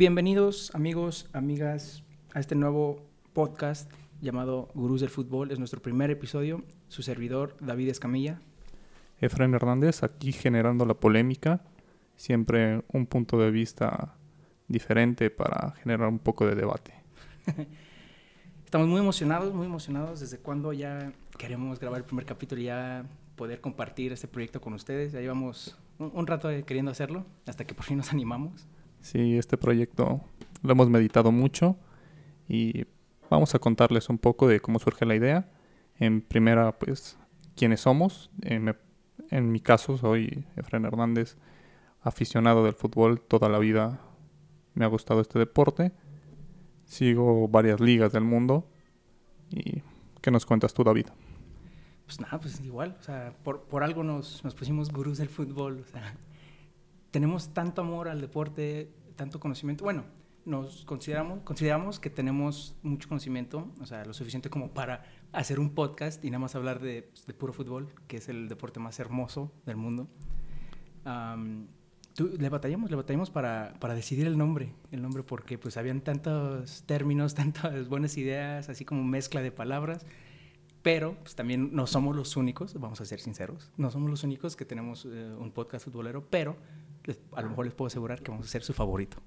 Bienvenidos amigos, amigas, a este nuevo podcast llamado Gurús del Fútbol. Es nuestro primer episodio. Su servidor, David Escamilla. Efraín Hernández, aquí generando la polémica. Siempre un punto de vista diferente para generar un poco de debate. Estamos muy emocionados, muy emocionados desde cuando ya queremos grabar el primer capítulo y ya poder compartir este proyecto con ustedes. Ya llevamos un, un rato queriendo hacerlo hasta que por fin nos animamos. Sí, este proyecto lo hemos meditado mucho y vamos a contarles un poco de cómo surge la idea. En primera, pues, quiénes somos. En, en mi caso, soy Efraín Hernández, aficionado del fútbol toda la vida. Me ha gustado este deporte. Sigo varias ligas del mundo. ¿Y qué nos cuentas tú, David? Pues nada, pues igual. O sea, por, por algo nos, nos pusimos gurús del fútbol. Tenemos tanto amor al deporte, tanto conocimiento. Bueno, nos consideramos, consideramos que tenemos mucho conocimiento, o sea, lo suficiente como para hacer un podcast y nada más hablar de, pues, de puro fútbol, que es el deporte más hermoso del mundo. Um, tú, le batallamos, le batallamos para, para, decidir el nombre, el nombre porque pues habían tantos términos, tantas buenas ideas, así como mezcla de palabras, pero pues, también no somos los únicos, vamos a ser sinceros, no somos los únicos que tenemos eh, un podcast futbolero, pero a lo mejor les puedo asegurar que vamos a ser su favorito.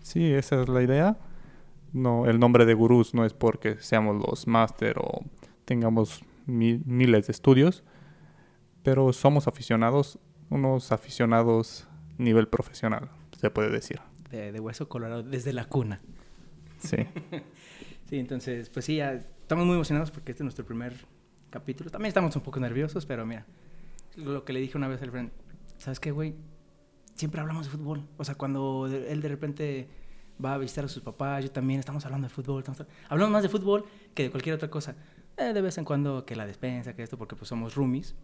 Sí, esa es la idea. No, el nombre de gurús no es porque seamos los máster o tengamos miles de estudios, pero somos aficionados, unos aficionados nivel profesional, se puede decir. De, de hueso colorado, desde la cuna. Sí. sí, entonces, pues sí, ya estamos muy emocionados porque este es nuestro primer capítulo. También estamos un poco nerviosos, pero mira, lo que le dije una vez al friend, ¿sabes qué, güey? Siempre hablamos de fútbol. O sea, cuando él de repente va a visitar a sus papás, yo también estamos hablando de fútbol. Estamos, hablamos más de fútbol que de cualquier otra cosa. Eh, de vez en cuando que la despensa, que esto, porque pues somos roomies.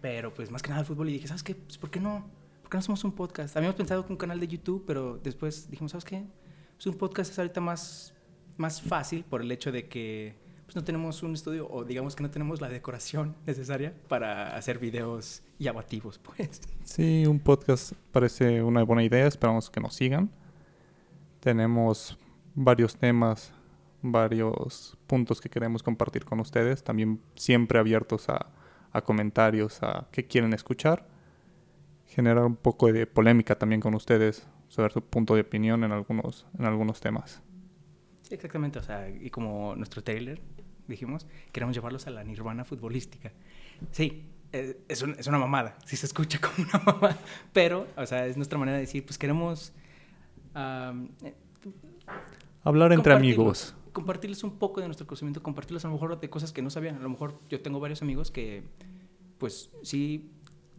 Pero pues más que nada el fútbol. Y dije, ¿sabes qué? Pues, ¿por qué no? ¿Por qué no somos un podcast? Habíamos pensado con un canal de YouTube, pero después dijimos, ¿sabes qué? Pues un podcast es ahorita más, más fácil por el hecho de que pues no tenemos un estudio o digamos que no tenemos la decoración necesaria para hacer videos llamativos, pues. Sí, un podcast parece una buena idea, esperamos que nos sigan. Tenemos varios temas, varios puntos que queremos compartir con ustedes, también siempre abiertos a, a comentarios, a qué quieren escuchar. Generar un poco de polémica también con ustedes sobre su punto de opinión en algunos, en algunos temas. Exactamente, o sea, y como nuestro trailer, dijimos, queremos llevarlos a la nirvana futbolística. Sí, eh, es, un, es, una mamada, sí se escucha como una mamada, pero, o sea, es nuestra manera de decir, pues queremos... Um, Hablar entre amigos. Compartirles un poco de nuestro conocimiento, compartirles a lo mejor de cosas que no sabían. A lo mejor yo tengo varios amigos que, pues, sí,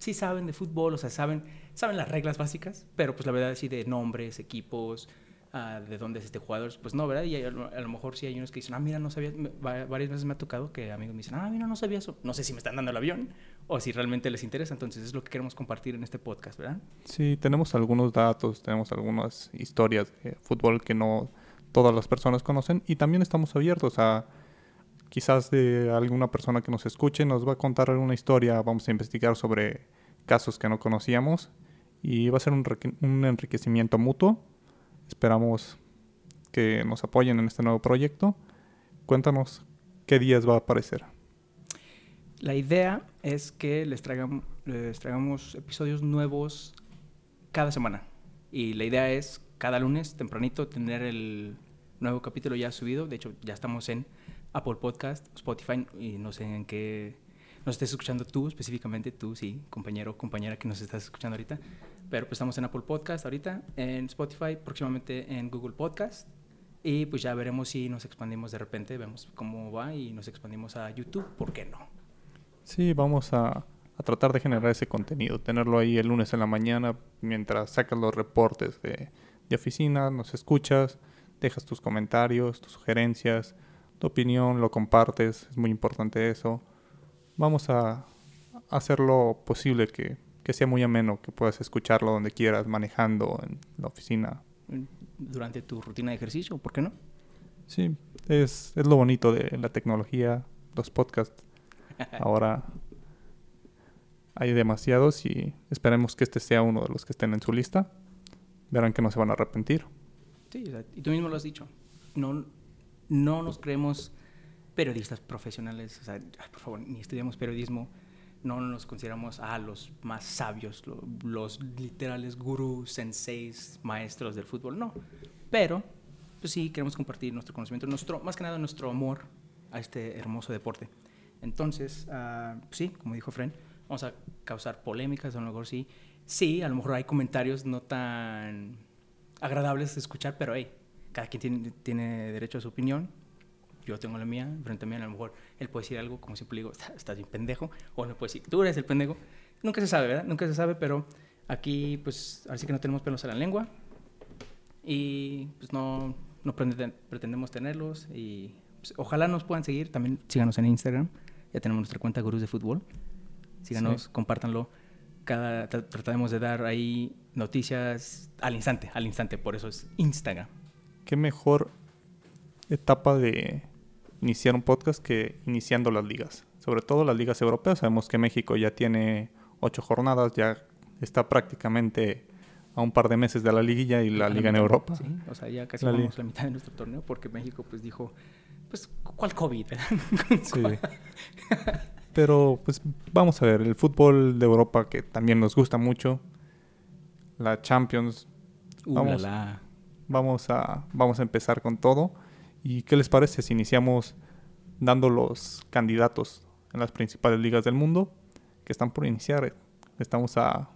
sí saben de fútbol, o sea, saben, saben las reglas básicas, pero pues la verdad sí de nombres, equipos, uh, de dónde es este jugador, pues no, ¿verdad? Y a, a, lo mejor sí hay unos que dicen, ah, mira, no sabía, varias veces me ha tocado que amigos me dicen, ah, mira, no sabía eso. No sé si me están dando el avión o si realmente les interesa, entonces es lo que queremos compartir en este podcast, ¿verdad? Sí, tenemos algunos datos, tenemos algunas historias de fútbol que no todas las personas conocen y también estamos abiertos a quizás de alguna persona que nos escuche nos va a contar alguna historia, vamos a investigar sobre casos que no conocíamos y va a ser un, un enriquecimiento mutuo Esperamos que nos apoyen en este nuevo proyecto. Cuéntanos qué días va a aparecer. La idea es que les traigamos, les traigamos episodios nuevos cada semana. Y la idea es cada lunes tempranito tener el nuevo capítulo ya subido. De hecho, ya estamos en Apple Podcast, Spotify y no sé en qué nos estés escuchando tú, específicamente tú, sí, compañero compañera que nos estás escuchando ahorita. Pero pues estamos en Apple Podcast ahorita, en Spotify, próximamente en Google Podcast. Y pues ya veremos si nos expandimos de repente, vemos cómo va y nos expandimos a YouTube, ¿por qué no? Sí, vamos a, a tratar de generar ese contenido, tenerlo ahí el lunes en la mañana mientras sacas los reportes de, de oficina, nos escuchas, dejas tus comentarios, tus sugerencias, tu opinión, lo compartes, es muy importante eso vamos a hacer lo posible que, que, sea muy ameno, que puedas escucharlo donde quieras, manejando en la oficina. Durante tu rutina de ejercicio, ¿por qué no? Sí, es, es lo bonito de la tecnología, los podcasts. Ahora hay demasiados y esperemos que este sea uno de los que estén en su lista. Verán que no se van a arrepentir. Sí, y tú mismo lo has dicho. No, no nos creemos periodistas profesionales, o sea, por favor, ni estudiamos periodismo, no nos consideramos a los más sabios, lo- los literales gurús, senseis, maestros del fútbol, no. Pero, pues sí, queremos compartir nuestro conocimiento, nuestro, más que nada nuestro amor a este hermoso deporte. Entonces, ah, sí, como dijo Fren, vamos a causar polémicas, a lo mejor sí. Sí, a lo mejor hay comentarios no tan agradables de escuchar, pero hey, cada quien tiene derecho a su opinión. Yo tengo la mía, frente a mí a lo mejor él puede decir algo, como siempre le digo, "Está- estás bien pendejo, o no puede decir, tú eres el pendejo. Nunca se sabe, ¿verdad? Nunca se sabe, pero aquí pues así que no tenemos pelos en la lengua y pues no, no pretende- pretendemos tenerlos y pues, ojalá nos puedan seguir, también síganos en Instagram, ya tenemos nuestra cuenta Gurús de Fútbol, síganos, Sí. compártanlo, cada, tra- trataremos de dar ahí noticias al instante, al instante, por eso es Instagram. ¿Qué mejor etapa de iniciar un podcast que iniciando las ligas? Sobre todo las ligas europeas. Sabemos que México ya tiene ocho jornadas, ya está prácticamente a un par de meses de la liguilla y la A liga en Europa. Sí, o sea, ya casi La vamos liga. la mitad de nuestro torneo porque México pues dijo, pues, ¿cuál COVID? Sí. Pero pues vamos a ver, el fútbol de Europa que también nos gusta mucho, la Champions, Uh, Vamos. la, la. vamos a, vamos a empezar con todo. ¿Y qué les parece si iniciamos dando los candidatos en las principales ligas del mundo que están por iniciar? Estamos a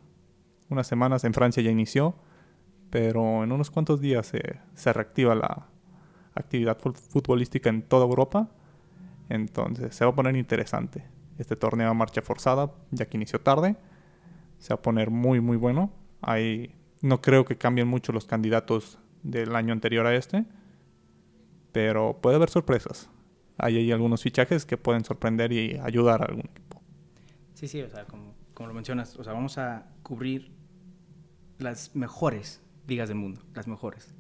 unas semanas, en Francia ya inició, pero en unos cuantos días se, se reactiva la actividad fu- futbolística en toda Europa. Entonces se va a poner interesante. Este torneo a marcha forzada, ya que inició tarde, se va a poner muy, muy bueno. Hay, no creo que cambien mucho los candidatos del año anterior a este, pero puede haber sorpresas. Hay ahí algunos fichajes que pueden sorprender y ayudar a algún equipo. Sí, sí, o sea, como, como lo mencionas, o sea, vamos a cubrir las mejores ligas del mundo, las mejores.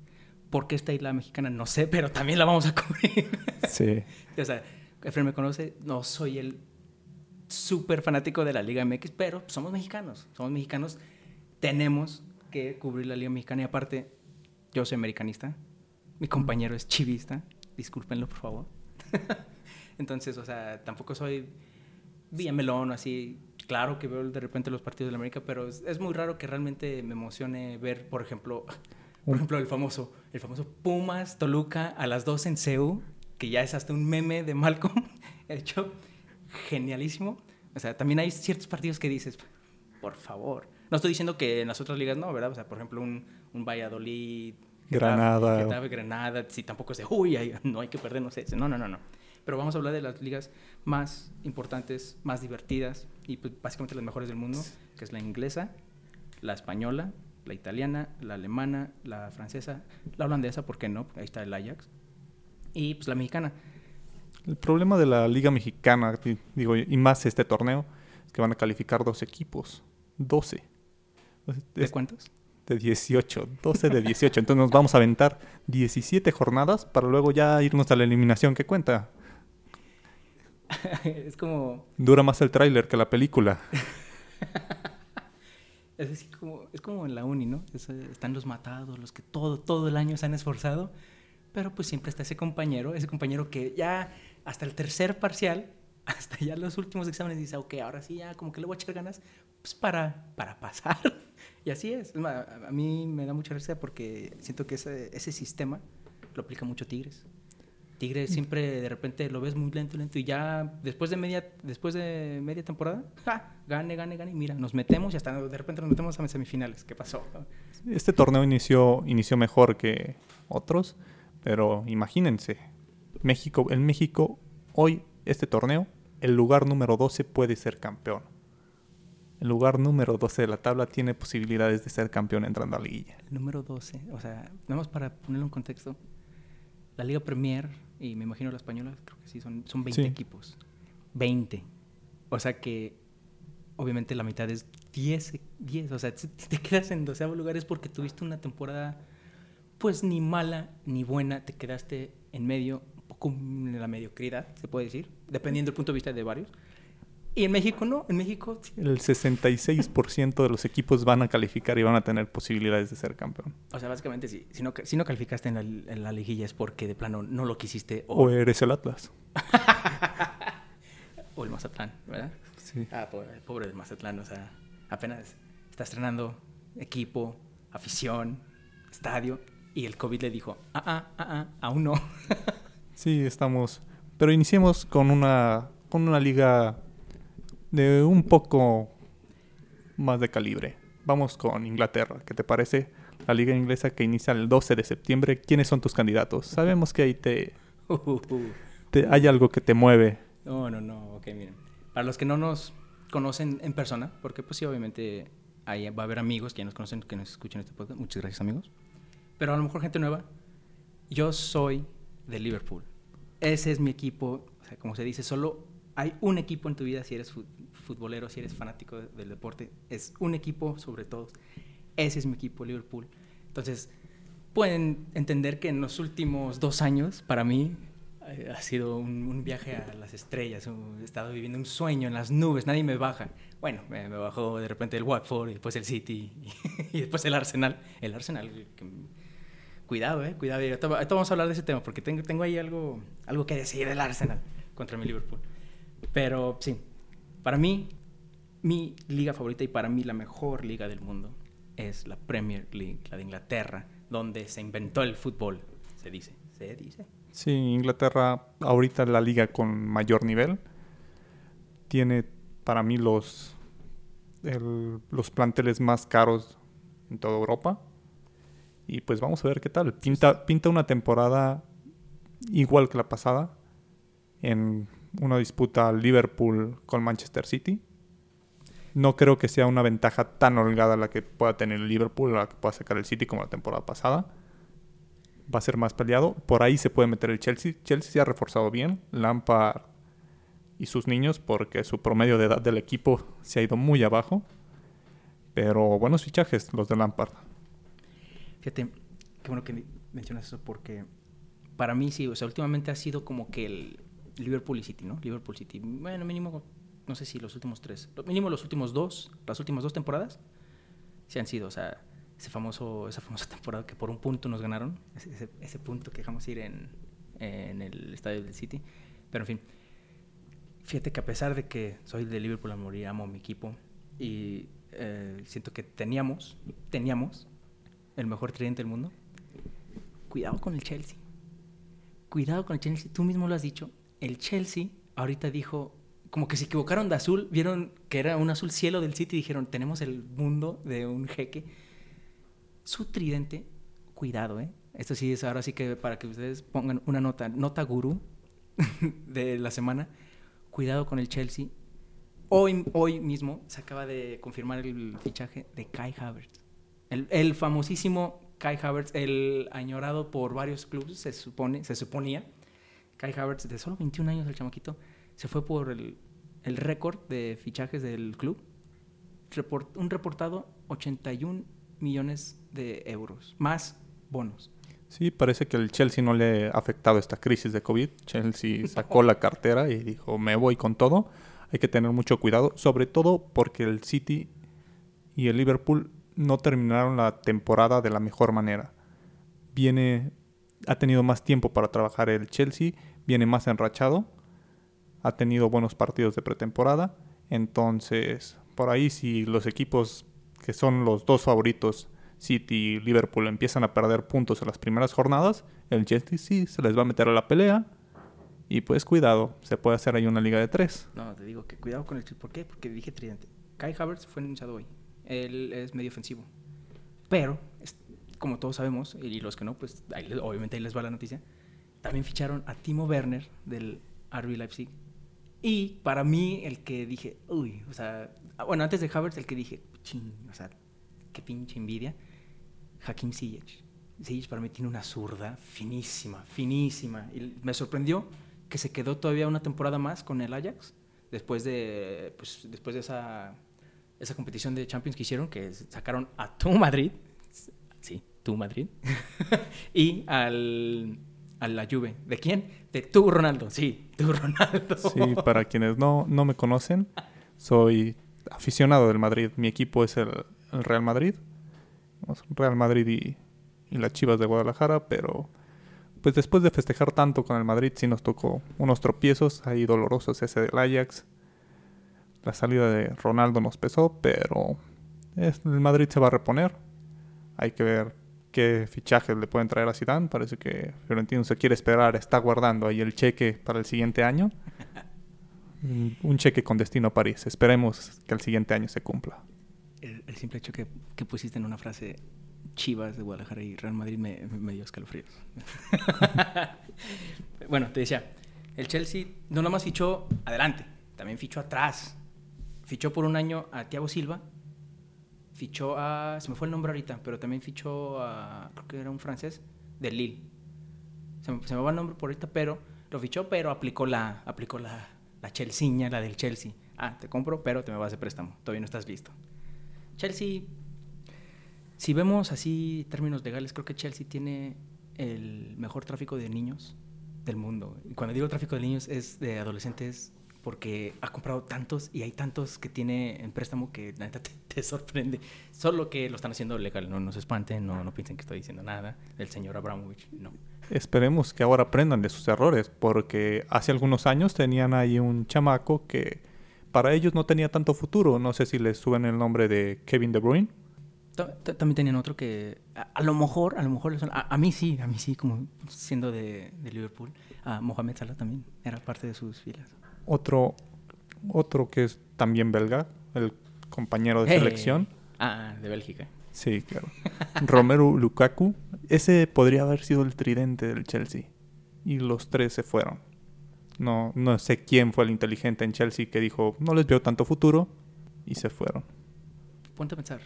¿Por qué esta isla mexicana? No sé, pero también la vamos a cubrir. Sí. o sea, Efraín me conoce, no soy el súper fanático de la Liga MX, pero somos mexicanos, somos mexicanos, tenemos que cubrir la Liga Mexicana y aparte, yo soy americanista, mi compañero es chivista, discúlpenlo por favor. Entonces, o sea, tampoco soy Villamelón o así. Claro que veo de repente los partidos de la América, pero es, es muy raro que realmente me emocione ver, por ejemplo, por ejemplo, el famoso, el famoso Pumas Toluca a las 2 en CEU, que ya es hasta un meme de Malcolm, hecho genialísimo. O sea, también hay ciertos partidos que dices, por favor. No estoy diciendo que en las otras ligas no, ¿verdad? O sea, por ejemplo, un, un Valladolid, Granada. Getafe, Granada, si tampoco es de, uy, hay- no hay que perdernos ese. No, no, no, no. Pero vamos a hablar de las ligas más importantes, más divertidas y pues, básicamente las mejores del mundo, que es la inglesa, la española, la italiana, la alemana, la francesa, la holandesa, ¿por qué no? Ahí está el Ajax. Y pues la mexicana. El problema de la Liga Mexicana, di- digo, y más este torneo, es que van a calificar dos equipos. 12. ¿De cuántos? De 18. 12 de 18. Entonces nos vamos a aventar 17 jornadas para luego ya irnos a la eliminación que cuenta. es como Dura más el tráiler que la película. Es así como, es como en la uni, ¿no? Es, eh, están los matados, los que todo, todo el año se han esforzado, pero pues siempre está ese compañero, ese compañero que ya hasta el tercer parcial, hasta ya los últimos exámenes dice, ok, ahora sí ya como que le voy a echar ganas, pues para, para pasar. Y así es. A, a mí me da mucha risa porque siento que ese, ese sistema lo aplica mucho Tigres. Tigres siempre de repente lo ves muy lento, lento y ya después de media, después de media temporada, ¡ja! gane, gane, gane, y mira, nos metemos y hasta de repente nos metemos a semifinales. ¿Qué pasó? Este torneo inició, inició mejor que otros, pero imagínense, México, en México, hoy, este torneo, el lugar número 12 puede ser campeón. El lugar número 12 de la tabla tiene posibilidades de ser campeón entrando a la liguilla. El número 12, o sea, nada más para ponerlo en contexto, la Liga Premier y me imagino la española, creo que sí, son, son 20 Sí. equipos. 20. O sea que obviamente la mitad es 10, 10. O sea, si te quedas en 12 lugares porque tuviste una temporada pues ni mala ni buena, te quedaste en medio, un poco en la mediocridad, se puede decir, dependiendo del punto de vista de varios. Y en México no, en México El 66% de los equipos van a calificar y van a tener posibilidades de ser campeón. O sea, básicamente, si, si, no, si no calificaste en la, en la liguilla es porque de plano no lo quisiste. O, eres el Atlas. o el Mazatlán, ¿verdad? Sí. Ah, pobre, pobre del Mazatlán, o sea, apenas está estrenando equipo, afición, estadio, y el COVID le dijo, ah, ah, ah, ah, aún no. sí, estamos. Pero iniciemos con una, con una liga de un poco más de calibre. Vamos con Inglaterra, ¿qué te parece? La liga inglesa que inicia el 12 de septiembre. ¿Quiénes son tus candidatos? Sabemos que ahí te, te hay algo que te mueve. No, no, no. Ok, miren. Para los que no nos conocen en persona, porque pues sí, obviamente ahí va a haber amigos que ya nos conocen, que nos escuchan este podcast. Muchas gracias, amigos. Pero a lo mejor gente nueva. Yo soy de Liverpool. Ese es mi equipo. O sea, como se dice, solo hay un equipo en tu vida si eres futbolero, si eres fanático del deporte. Es un equipo sobre todos. Ese es mi equipo, Liverpool. Entonces, pueden entender que en los últimos dos años, para mí, eh, ha sido un, viaje a las estrellas. He estado viviendo un sueño en las nubes, nadie me baja. Bueno, me, bajó de repente el Watford, y después el City, y, después el Arsenal. El Arsenal, cuidado, eh, cuidado. Ahorita vamos a hablar de ese tema, porque tengo, tengo ahí algo, algo que decir del Arsenal contra mi Liverpool. Pero sí, para mí, mi liga favorita y para mí la mejor liga del mundo es la Premier League, la de Inglaterra, donde se inventó el fútbol, se dice, se dice. Sí, Inglaterra ahorita la liga con mayor nivel. Tiene para mí los, los planteles más caros en toda Europa. Y pues vamos a ver qué tal. Pinta, pinta una temporada igual que la pasada en una disputa Liverpool con Manchester City. No creo que sea una ventaja tan holgada la que pueda tener Liverpool, la que pueda sacar el City como la temporada pasada. Va a ser más peleado. Por ahí se puede meter el Chelsea. Chelsea se ha reforzado bien. Lampard y sus niños, porque su promedio de edad del equipo se ha ido muy abajo. Pero buenos fichajes los de Lampard. Fíjate, qué bueno que mencionas eso, porque para mí sí, o sea, últimamente ha sido como que el, Liverpool y City, ¿no? Liverpool City. Bueno, mínimo, no sé si los últimos tres. Mínimo los últimos dos, las últimas dos temporadas, sí han sido, o sea, ese famoso, esa famosa temporada que por un punto nos ganaron, ese, ese, punto que dejamos ir en, en, el estadio del City. Pero en fin, fíjate que a pesar de que soy de Liverpool a morir, amo mi equipo y eh, siento que teníamos, teníamos el mejor tridente del mundo, cuidado con el Chelsea. Cuidado con el Chelsea, tú mismo lo has dicho, el Chelsea ahorita dijo, como que se equivocaron de azul, vieron que era un azul cielo del City y dijeron, tenemos el mundo de un jeque. Su tridente, cuidado, ¿eh? Esto sí es ahora sí que para que ustedes pongan una nota, nota gurú de la semana. Cuidado con el Chelsea. Hoy, hoy mismo se acaba de confirmar el fichaje de Kai Havertz. El, el famosísimo Kai Havertz, el añorado por varios clubes, se supone, se suponía Kai Havertz, de solo 21 años el chamaquito, se fue por el, el récord de fichajes del club. un reportado 81 millones de euros, más bonos. Sí, parece que el Chelsea no le ha afectado esta crisis de COVID. Chelsea sacó la cartera y dijo, me voy con todo. Hay que tener mucho cuidado, sobre todo porque el City y el Liverpool no terminaron la temporada de la mejor manera. Viene ha tenido más tiempo para trabajar el Chelsea, viene más enrachado, ha tenido buenos partidos de pretemporada, entonces por ahí si los equipos que son los dos favoritos, City y Liverpool, empiezan a perder puntos en las primeras jornadas, el Chelsea sí se les va a meter a la pelea. Y pues cuidado, se puede hacer ahí una liga de tres. No, te digo que cuidado con el Chelsea. ¿Por qué? Porque dije tridente. Kai Havertz fue anunciado hoy. Él es medio ofensivo. Pero como todos sabemos, y los que no, pues obviamente ahí les va la noticia, también ficharon a Timo Werner del RB Leipzig. Y para mí, el que dije, uy, o sea, bueno, antes de Havertz, el que dije, ching, o sea, qué pinche envidia, Hakim Ziyech. Ziyech para mí tiene una zurda finísima, finísima. Y me sorprendió que se quedó todavía una temporada más con el Ajax, después de, pues, después de esa, esa competición de Champions que hicieron, que sacaron a tu Madrid, sí, tu Madrid, y al a la Juve. ¿De quién? De tú, Ronaldo. Sí, tú, Ronaldo. Sí, para quienes no, no me conocen, soy aficionado del Madrid. Mi equipo es el, Real Madrid. Real Madrid y, y las Chivas de Guadalajara, pero pues después de festejar tanto con el Madrid sí nos tocó unos tropiezos ahí dolorosos ese del Ajax. La salida de Ronaldo nos pesó, pero es- el Madrid se va a reponer. Hay que ver qué fichajes le pueden traer a Zidane. Parece que Fiorentino se quiere esperar, está guardando ahí el cheque para el siguiente año. Un- cheque con destino a París. Esperemos que el siguiente año se cumpla. El, el simple hecho que, que pusiste en una frase Chivas de Guadalajara y Real Madrid me, me dio escalofríos. bueno, te decía, el Chelsea no nada más fichó adelante, también fichó atrás. Fichó por un año a Thiago Silva, fichó a, se me fue el nombre ahorita, pero también fichó a, creo que era un francés, de Lille. Se me, se me va el nombre por ahorita, pero lo fichó, pero aplicó la, aplicó la, la Chelseaña, la del Chelsea. Ah, te compro, pero te me vas de préstamo. Todavía no estás listo. Chelsea, si vemos así términos legales, creo que Chelsea tiene el mejor tráfico de niños del mundo. Y cuando digo tráfico de niños es de adolescentes porque ha comprado tantos y hay tantos que tiene en préstamo que la neta te, te sorprende. Solo que lo están haciendo legal, no nos espanten, no, no piensen que estoy diciendo nada del señor Abramovich, no. Esperemos que ahora aprendan de sus errores, porque hace algunos años tenían ahí un chamaco que para ellos no tenía tanto futuro. No sé si les suben el nombre de Kevin De Bruyne. Ta- ta- También tenían otro que a, a lo mejor, a lo mejor, a, a mí sí, a mí sí, como siendo de, de Liverpool, a Mohamed Salah también era parte de sus filas. Otro, otro que es también belga, el compañero de Hey. selección. Ah, de Bélgica. Sí, claro. Romero Lukaku. Ese podría haber sido el tridente del Chelsea. Y los tres se fueron. No, no sé quién fue el inteligente en Chelsea que dijo, no les veo tanto futuro. Y se fueron. Ponte a pensar,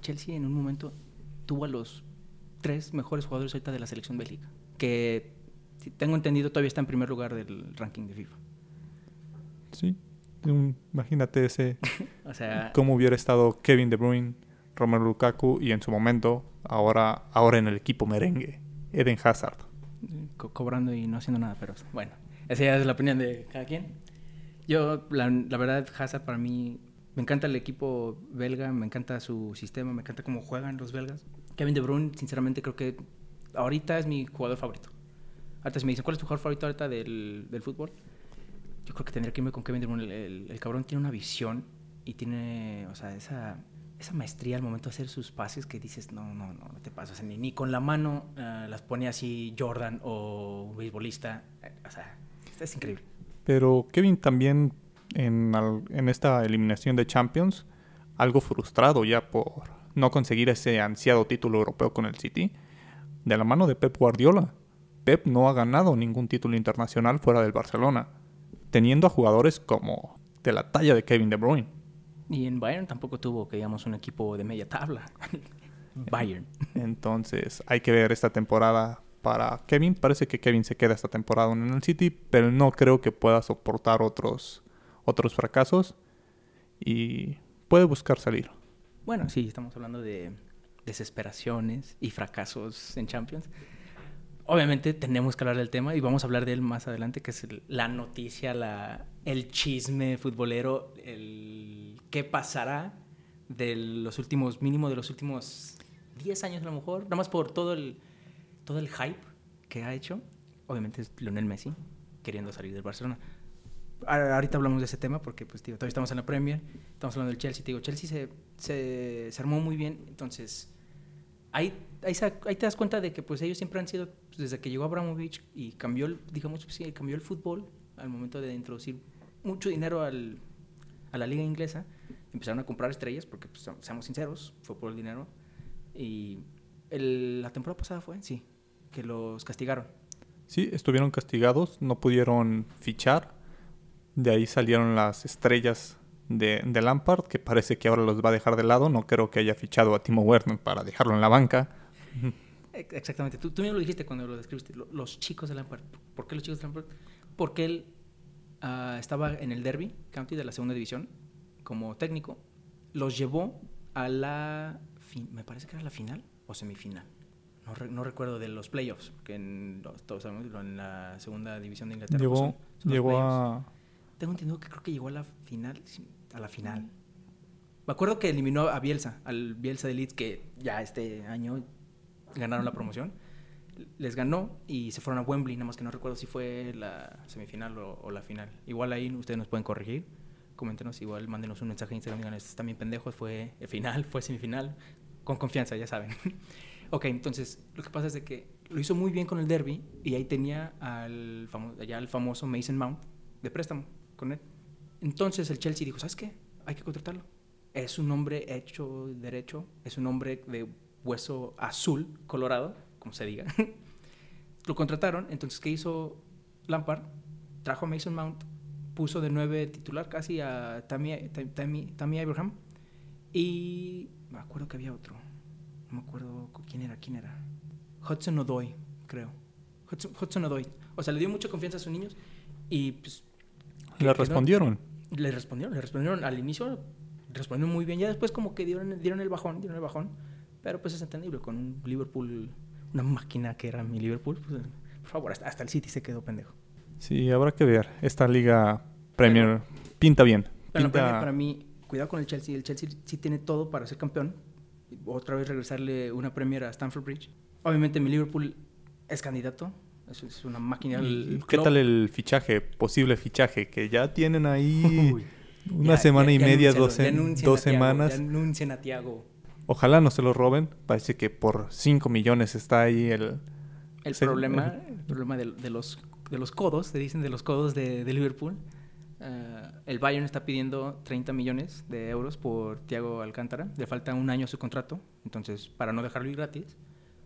Chelsea en un momento tuvo a los tres mejores jugadores ahorita de la selección Bélgica, que si tengo entendido todavía está en primer lugar del ranking de FIFA. Sí. Un- imagínate ese O sea, cómo hubiera estado Kevin De Bruyne, Romelu Lukaku y en su momento, ahora, ahora en el equipo merengue, Eden Hazard. co- cobrando y no haciendo nada, pero bueno, esa ya es la opinión de cada quien. Yo, la, la verdad, Hazard para mí, me encanta el equipo belga, me encanta su sistema, me encanta cómo juegan los belgas. Kevin De Bruyne, sinceramente, creo que ahorita es mi jugador favorito. Ahorita si me dicen, ¿cuál es tu jugador favorito ahorita del, del fútbol? Yo creo que tendría que irme con Kevin. El, el- el cabrón tiene una visión y tiene, o sea, esa, esa maestría al momento de hacer sus pases que dices, no, no, no, no te pasa. O sea, ni, ni con la mano eh, las pone así Jordan o un beisbolista. O sea, es increíble. Pero Kevin también en, al- en esta eliminación de Champions, algo frustrado ya por no conseguir ese ansiado título europeo con el City, de la mano de Pep Guardiola. Pep no ha ganado ningún título internacional fuera del Barcelona, teniendo a jugadores como de la talla de Kevin De Bruyne. Y en Bayern tampoco tuvo, que digamos, un equipo de media tabla. Bayern. Entonces hay que ver esta temporada para Kevin. Parece que Kevin se queda esta temporada en el City, pero no creo que pueda soportar otros, otros fracasos y puede buscar salir. Bueno, sí, estamos hablando de desesperaciones y fracasos en Champions. Obviamente tenemos que hablar del tema y vamos a hablar de él más adelante, que es la noticia, la, el chisme futbolero, el qué pasará de los últimos, mínimo de los últimos 10 años a lo mejor, nada más por todo el, todo el hype que ha hecho. Obviamente es Lionel Messi queriendo salir del Barcelona. Ahorita hablamos de ese tema porque pues, tío, todavía estamos en la Premier, estamos hablando del Chelsea. Te digo, Chelsea se, se, se armó muy bien, entonces ahí, ahí, ahí te das cuenta de que pues ellos siempre han sido, pues, desde que llegó Abramovich y cambió, el, digamos, sí, cambió el fútbol al momento de introducir mucho dinero al, a la liga inglesa, empezaron a comprar estrellas porque, pues, seamos sinceros, fue por el dinero. Y el- la temporada pasada fue, sí, que los castigaron. Sí, estuvieron castigados, no pudieron fichar. De ahí salieron las estrellas de, de Lampard, que parece que ahora los va a dejar de lado. No creo que haya fichado a Timo Werner para dejarlo en la banca. Ex- Exactamente, tú, tú mismo lo dijiste cuando lo describiste, lo- los chicos de Lampard. ¿Por qué los chicos de Lampard? Porque él ah, estaba en el Derby County de la segunda división como técnico, los llevó a la, fin- me parece que era la final o semifinal, no, re- no recuerdo de los playoffs, que en, los- todos sabemos, en la segunda división de Inglaterra. pues, Llegó, son- son los llegó playoffs. a... Tengo entendido que creo que llegó a la final, a la final. Me acuerdo que eliminó a Bielsa, al Bielsa de Leeds, que ya este año ganaron la promoción. Les ganó y se fueron a Wembley, nada más que no recuerdo si fue la semifinal o, o la final. Igual ahí ustedes nos pueden corregir. Coméntenos, igual mándenos un mensaje en Instagram, digan, están bien pendejos, fue final, fue semifinal. Con confianza, ya saben. ok, entonces, lo que pasa es de que lo hizo muy bien con el derby y ahí tenía al, famo- allá al famoso Mason Mount de préstamo con él. Entonces el Chelsea dijo, ¿sabes qué? Hay que contratarlo. Es un hombre hecho derecho, es un hombre de hueso azul, colorado, como se diga. Lo contrataron, entonces ¿qué hizo Lampard? Trajo a Mason Mount, puso de nueve titular casi a Tammy, Tammy, Tammy Abraham y me acuerdo que había otro. No me acuerdo quién era, quién era. Hudson Odoi, creo. Hudson, Hudson Odoi. O sea, le dio mucha confianza a sus niños y pues Le respondieron. le respondieron, le respondieron al inicio, respondieron muy bien. Ya después como que dieron, dieron el bajón, dieron el bajón. Pero pues es entendible, con un Liverpool, una máquina que era mi Liverpool, pues, por favor, hasta, hasta el City se quedó pendejo. Sí, habrá que ver. Esta liga Premier pinta bien. Pero Pinta- Premier, para mí, cuidado con el Chelsea. El Chelsea sí tiene todo para ser campeón. Otra vez regresarle una Premier a Stamford Bridge. Obviamente mi Liverpool es candidato. Es, es una máquina. ¿Y El ¿Qué tal el fichaje, posible fichaje? Que ya tienen ahí Uy, una ya- semana ya- y ya media, dos, anuncien dos semanas. Ya anuncien a Thiago. Ojalá no se lo roben. Parece que por 5 millones está ahí el... El problema, el- el problema de, de los, de los codos, se dicen de los codos de, de Liverpool. eh, el Bayern está pidiendo 30 millones de euros por Thiago Alcántara. Le falta un año a su contrato. Entonces, para no dejarlo ir gratis,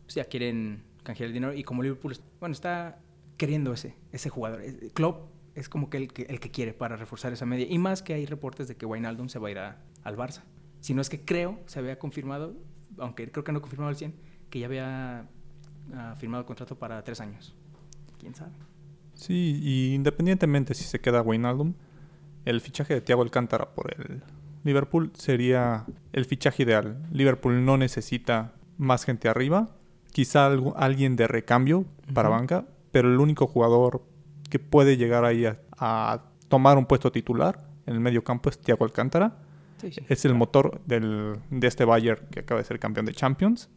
pues ya quieren canjear el dinero. Y como Liverpool, bueno, está queriendo ese, ese jugador. Es- Klopp es como que el, que el que quiere para reforzar esa media. Y más que hay reportes de que Wijnaldum se va a ir a- al Barça. Si no es que creo, se había confirmado, aunque creo que no confirmado al 100, que ya había ah, firmado contrato para tres años. ¿Quién sabe? Sí, y independientemente si se queda Wijnaldum, el fichaje de Thiago Alcántara por el Liverpool sería el fichaje ideal. Liverpool no necesita más gente arriba, quizá algu- alguien de recambio para banca, pero el único jugador que puede llegar ahí a, a tomar un puesto titular en el medio campo es Thiago Alcántara. Sí, sí. Es el motor del, de este Bayern que acaba de ser campeón de Champions.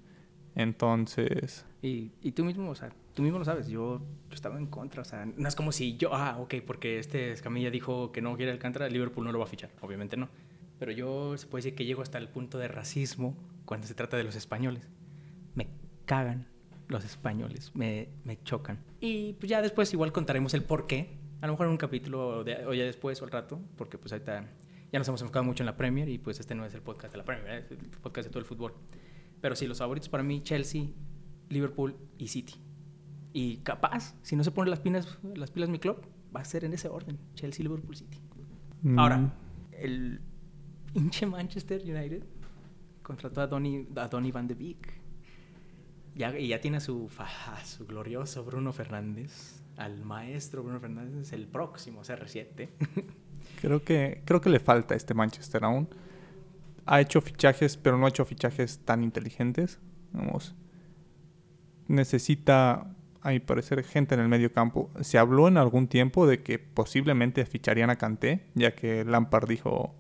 Entonces, Y, y tú mismo, o sea, tú mismo lo sabes, yo, yo estaba en contra, o sea, no es como si yo, ah, ok, porque este Escamilla dijo que no quiere Alcántara, Liverpool no lo va a fichar, obviamente no. Pero yo se puede decir que llego hasta el punto de racismo cuando se trata de los españoles. Me cagan los españoles, me, me chocan. Y pues ya después igual contaremos el por qué, a lo mejor en un capítulo de- o ya después o al rato, porque pues ahorita ya nos hemos enfocado mucho en la Premier y pues este no es el podcast de la Premier, ¿eh? es el podcast de todo el fútbol. Pero sí, los favoritos para mí, Chelsea, Liverpool y City. Y capaz, si no se ponen las pilas, las pilas mi club, va a ser en ese orden. Chelsea, Liverpool, City. mm, Ahora, el hinche Manchester United contrató a Donny, a Donny Van de Beek. Ya, y ya tiene a su, a su glorioso Bruno Fernández, al maestro Bruno Fernández, el próximo CR7. Creo que, creo que le falta a este Manchester aún. Ha hecho fichajes, pero no ha hecho fichajes tan inteligentes. Vamos. Necesita, a mi parecer, gente en el medio campo. Se habló en algún tiempo de que posiblemente ficharían a Kanté, ya que Lampard dijo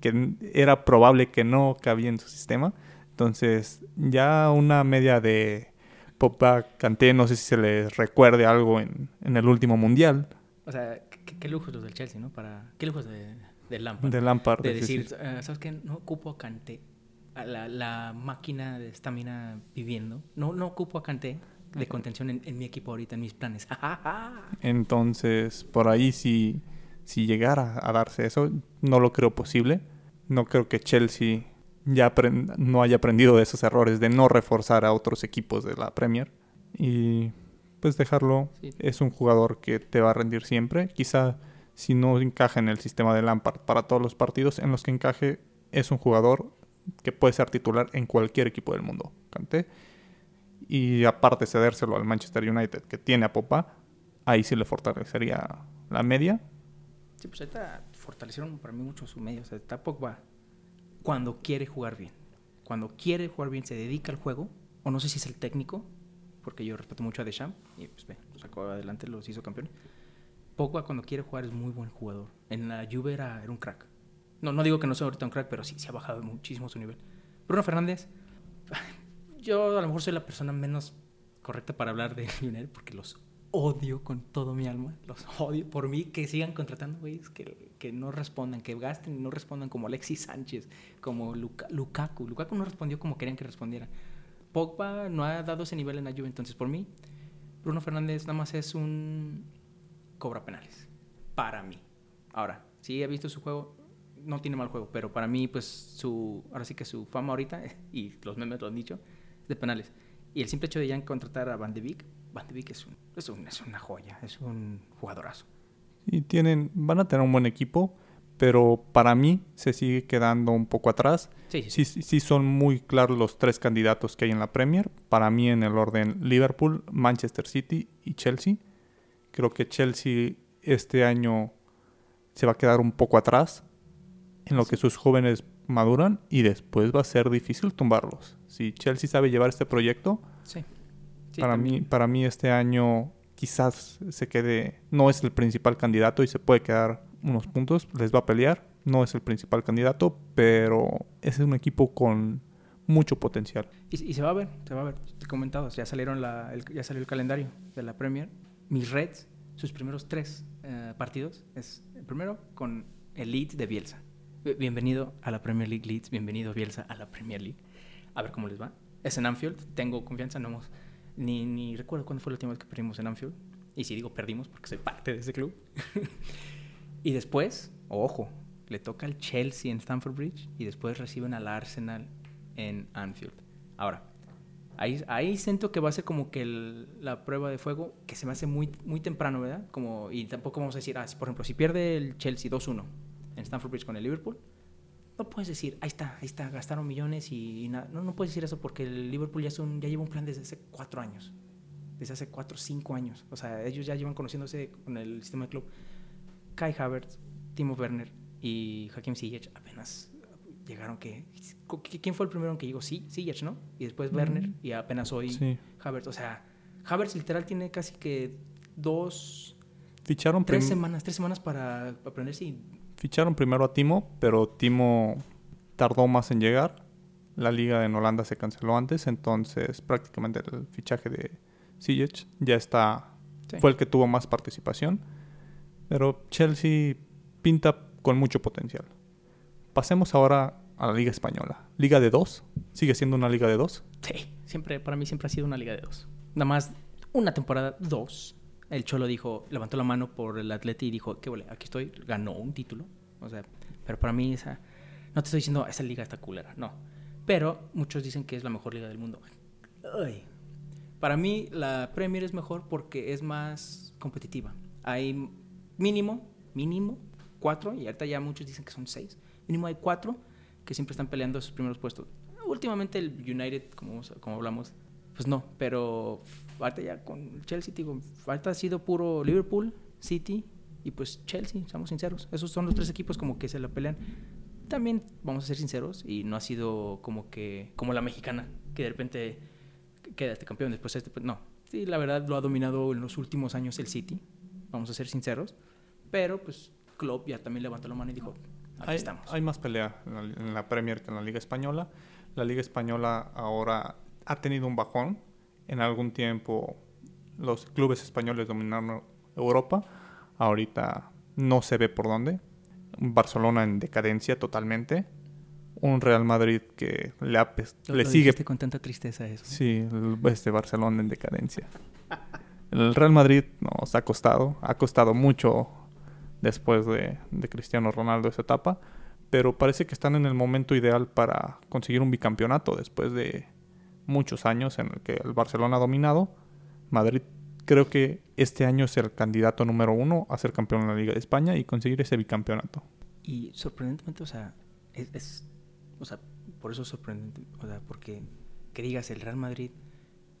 que era probable que no cabía en su sistema. Entonces, ya una media de Pogba, Kanté, no sé si se les recuerde algo en, en el último mundial O sea, qué, lujos los del Chelsea, ¿no? Para, qué lujos de, de Lampard. de Lampard. de decir, sí. eh, ¿sabes qué? No ocupo a Kanté. A la, la máquina de estamina viviendo. No, no ocupo a Kanté de contención en, en mi equipo ahorita, en mis planes. Entonces, por ahí si, si llegara a darse eso, no lo creo posible. No creo que Chelsea ya no haya aprendido de esos errores de no reforzar a otros equipos de la Premier. Y pues dejarlo. Sí. Es un jugador que te va a rendir siempre. Quizá si no encaja en el sistema de Lampard para todos los partidos en los que encaje, es un jugador que puede ser titular en cualquier equipo del mundo. Kanté. Y aparte cedérselo al Manchester United que tiene a Popa, ahí sí le fortalecería la media. Sí, pues ahorita fortalecieron para mí mucho su medio. O sea, está Pogba cuando quiere jugar bien. Cuando quiere jugar bien, se dedica al juego, o no sé si es el técnico, porque yo respeto mucho a Deschamps, y pues ve, sacó adelante, los hizo campeones. Pogba cuando quiere jugar es muy buen jugador. En la Juve era, era un crack. No, no digo que no sea ahorita un crack, pero sí, se ha bajado muchísimo su nivel. Bruno Fernández, yo a lo mejor soy la persona menos correcta para hablar de Lionel, porque los odio con todo mi alma. Los odio por mí que sigan contratando güeyes que, que no respondan, que gasten y no respondan como Alexis Sánchez, como Lukaku. Lukaku no respondió como querían que respondiera. Pogba no ha dado ese nivel en la Juve, entonces por mí, Bruno Fernández nada más es un cobra penales. Para mí. Ahora, si he visto su juego, no tiene mal juego, pero para mí, pues su, ahora sí que su fama ahorita, y los memes lo han dicho, es de penales. Y el simple hecho de ya contratar a Van de Beek Van de Beek es, un, es, una joya, es un jugadorazo. Y tienen, van a tener un buen equipo, pero para mí se sigue quedando un poco atrás. Sí sí, sí, son muy claros los tres candidatos que hay en la Premier. Para mí en el orden Liverpool, Manchester City y Chelsea. Creo que Chelsea este año se va a quedar un poco atrás en lo que sus jóvenes maduran y después va a ser difícil tumbarlos. Si Chelsea sabe llevar este proyecto, sí para, mí, para mí este año quizás se quede, no es el principal candidato y se puede quedar unos puntos, les va a pelear, no es el principal candidato, pero es un equipo con mucho potencial. Y, se va a ver, se va a ver, te he comentado, ya, salieron la, ya salió el calendario de la Premier. Mis Reds, sus primeros tres eh, partidos, es el primero con el Leeds de Bielsa. Bienvenido a la Premier League Leeds, bienvenido Bielsa a la Premier League. A ver cómo les va. Es en Anfield, tengo confianza, no hemos ni, ni recuerdo cuándo fue la última vez que perdimos en Anfield. Y si digo perdimos porque soy parte de ese club. y después, ojo, le toca al Chelsea en Stamford Bridge y después reciben al Arsenal en Anfield. Ahora, ahí, ahí siento que va a ser como que la prueba de fuego que se me hace muy, muy temprano, ¿verdad? Como, y tampoco vamos a decir, ah, por ejemplo, si pierde el Chelsea 2-1 en Stamford Bridge con el Liverpool, no puedes decir, ahí está, ahí está, gastaron millones y, nada. No, no puedes decir eso porque el Liverpool ya, es un, ya lleva un plan desde hace cuatro años. Desde hace cuatro, cinco años. O sea, ellos ya llevan conociéndose con el sistema de club. Kai Havertz, Timo Werner y Hakim Ziyech apenas llegaron que... ¿Quién fue el primero en que llegó? Sí, Ziyech, ¿no? Y después Werner y apenas hoy Havertz. O sea, Havertz literal tiene casi que dos... Ficharon tres semanas, tres semanas para aprenderse y Ficharon primero a Timo, pero Timo tardó más en llegar. La liga en Holanda se canceló antes, entonces prácticamente el fichaje de Ziyech ya está... Fue el que tuvo más participación. Pero Chelsea pinta con mucho potencial. Pasemos ahora a la Liga Española. ¿Liga de dos? ¿Sigue siendo una Liga de dos? Sí, siempre, para mí siempre ha sido una Liga de dos. Nada más una temporada dos el Cholo dijo, levantó la mano por el atleta y dijo, qué bueno, aquí estoy, ganó un título. O sea, pero para mí esa, no te estoy diciendo, esa liga está culera, no. Pero muchos dicen que es la mejor liga del mundo. Para mí la Premier es mejor porque es más competitiva. Hay mínimo, mínimo, cuatro, y ahorita ya muchos dicen que son seis. Mínimo hay cuatro que siempre están peleando esos primeros puestos. Últimamente el United, como, como hablamos, pues no, pero ahorita ya con Chelsea, digo, falta ha sido puro Liverpool, City y pues Chelsea, seamos sinceros. Esos son los tres equipos como que se la pelean. También, vamos a ser sinceros, y no ha sido como que, como la mexicana, que de repente queda este campeón, después este, pues no. Sí, la verdad lo ha dominado en los últimos años el City, vamos a ser sinceros. Pero pues Klopp ya también levantó la mano y dijo, aquí hay, estamos. Hay más pelea en la, en la Premier que en la Liga Española. La Liga Española ahora ha tenido un bajón. En algún tiempo los clubes españoles dominaron Europa. Ahorita no se ve por dónde. Barcelona en decadencia totalmente. Un Real Madrid que le, ha, le sigue... con tanta tristeza eso. Sí, este Barcelona en decadencia. El Real Madrid nos ha costado, ha costado mucho después de, de Cristiano Ronaldo esa etapa, pero parece que están en el momento ideal para conseguir un bicampeonato después de muchos años en el que el Barcelona ha dominado. Madrid creo que este año es el candidato número uno a ser campeón en la Liga de España y conseguir ese bicampeonato. Y sorprendentemente, o sea, es, o sea, por eso es sorprendente, o sea, porque que digas el Real Madrid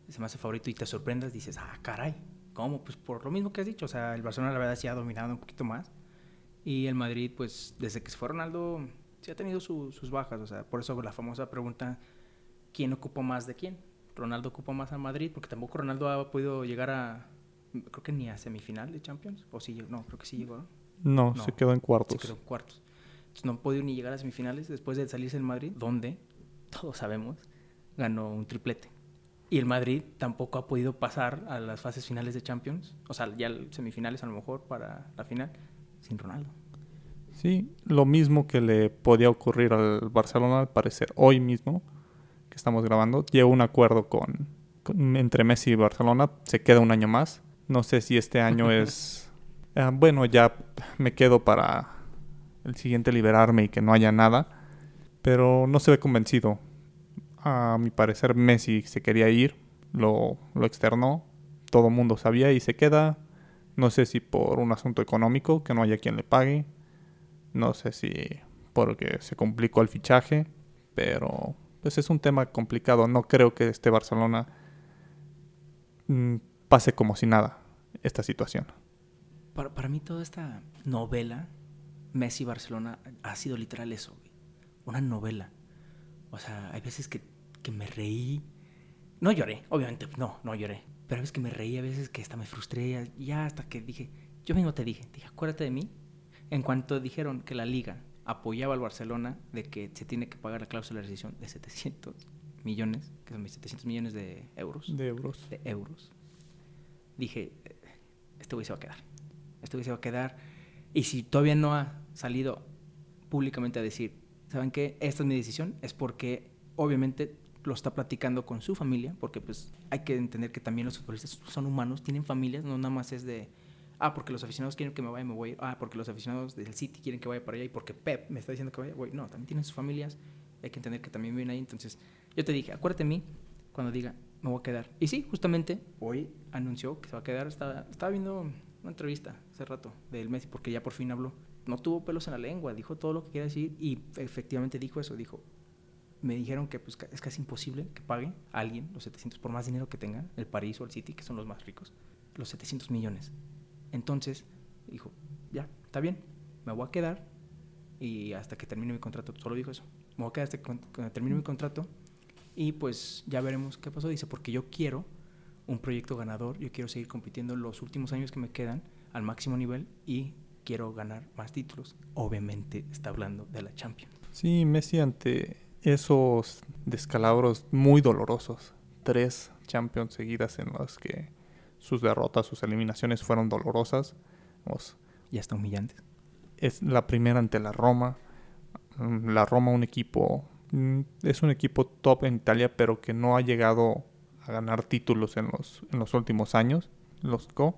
se me hace favorito y te sorprendas, dices, ah, caray, ¿cómo? Pues por lo mismo que has dicho, o sea, el Barcelona la verdad sí ha dominado un poquito más y el Madrid, pues desde que se fue Ronaldo, sí ha tenido sus bajas, o sea, por eso la famosa pregunta quién ocupa más de quién. Ronaldo ocupa más a Madrid, porque tampoco Ronaldo ha podido llegar a, creo que ni a semifinal de Champions, o sí, no, creo que sí llegó, ¿no? No, No, se quedó en cuartos. Se quedó en cuartos. Entonces no ha podido ni llegar a semifinales después de salirse del Madrid, donde, todos sabemos, ganó un triplete. Y el Madrid tampoco ha podido pasar a las fases finales de Champions, o sea, ya semifinales a lo mejor para la final, sin Ronaldo. Sí, lo mismo que le podía ocurrir al Barcelona al parecer hoy mismo que estamos grabando, llegó un acuerdo con, con- entre Messi y Barcelona, se queda un año más. No sé si este año es ah, bueno, ya me quedo para el siguiente liberarme y que no haya nada, pero no se ve convencido. A mi parecer Messi se quería ir, lo, lo externó, todo el mundo sabía y se queda. No sé si por un asunto económico, que no haya quien le pague, no sé si porque se complicó el fichaje, pero pues es un tema complicado. No creo que este Barcelona mm, pase como si nada esta situación. Para, para mí toda esta novela, Messi Barcelona, ha sido literal eso. Una novela. O sea, hay veces que, que me reí. No lloré, obviamente, no, no lloré. Pero hay veces que me reí, a veces que hasta me frustré, ya hasta que dije, yo mismo te dije, dije, acuérdate de mí. En cuanto dijeron que la liga apoyaba al Barcelona de que se tiene que pagar la cláusula de rescisión de 700 millones, que son mis 700 millones de euros De euros. de euros. Dije, "Eh, este güey se va a quedar. Este güey se va a quedar. Y si todavía no ha salido públicamente a decir, ¿saben qué? Esta es mi decisión, es porque obviamente lo está platicando con su familia, porque pues hay que entender que también los futbolistas son humanos, tienen familias, no nada más es de, ah, porque los aficionados quieren que me vaya, me voy, ah, porque los aficionados del City quieren que vaya para allá y porque Pep me está diciendo que vaya, voy. No, también tienen sus familias, hay que entender que también viven ahí. Entonces, yo te dije, acuérdate de mí cuando diga, me voy a quedar. Y sí, justamente hoy anunció que se va a quedar. Estaba, estaba viendo una entrevista hace rato del Messi porque ya por fin habló. No tuvo pelos en la lengua, dijo todo lo que quería decir y efectivamente dijo eso. Dijo, me dijeron que pues, es casi imposible que pague a alguien los 700 por más dinero que tenga, el París o el City, que son los más ricos, los 700 millones. Entonces, dijo, ya, está bien, me voy a quedar y hasta que termine mi contrato, solo dijo eso, me voy a quedar hasta que termine mi contrato y pues ya veremos qué pasó. Dice, porque yo quiero un proyecto ganador, yo quiero seguir compitiendo los últimos años que me quedan al máximo nivel y quiero ganar más títulos. Obviamente está hablando de la Champions. Sí, Messi ante esos descalabros muy dolorosos. Tres Champions seguidas en las que sus derrotas, sus eliminaciones fueron dolorosas. Vamos, Ya está humillante. es la primera ante la Roma. La Roma, un equipo, es un equipo top en Italia, pero que no ha llegado a ganar títulos en los, en los últimos años. Los sacó.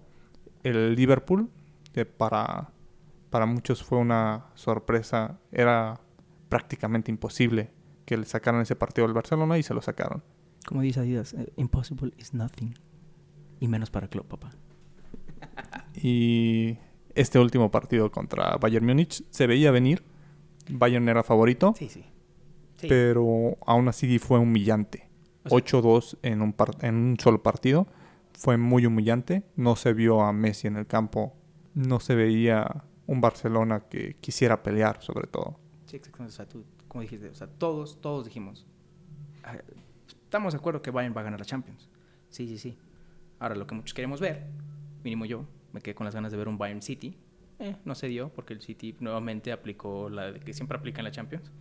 El Liverpool, que para, para muchos fue una sorpresa, era prácticamente imposible que le sacaran ese partido al Barcelona y se lo sacaron. Como dice Adidas, eh, impossible is nothing. Y menos para Klopp, papá. Y este último partido contra Bayern Múnich se veía venir. Bayern era favorito. Sí, sí. Sí. pero aún así fue humillante. O sea- 8-2 en, un en un solo partido. Fue muy humillante. No se vio a Messi en el campo. No se veía un Barcelona que quisiera pelear, sobre todo. Sí, exactamente. O sea, tú, como dijiste, o sea, todos, todos dijimos, "Ah, estamos de acuerdo que Bayern va a ganar la Champions. Sí, sí, sí. Ahora, lo que muchos queremos ver, mínimo yo, me quedé con las ganas de ver un Bayern City. Eh, no se dio porque el City nuevamente aplicó la que siempre aplica en la Champions.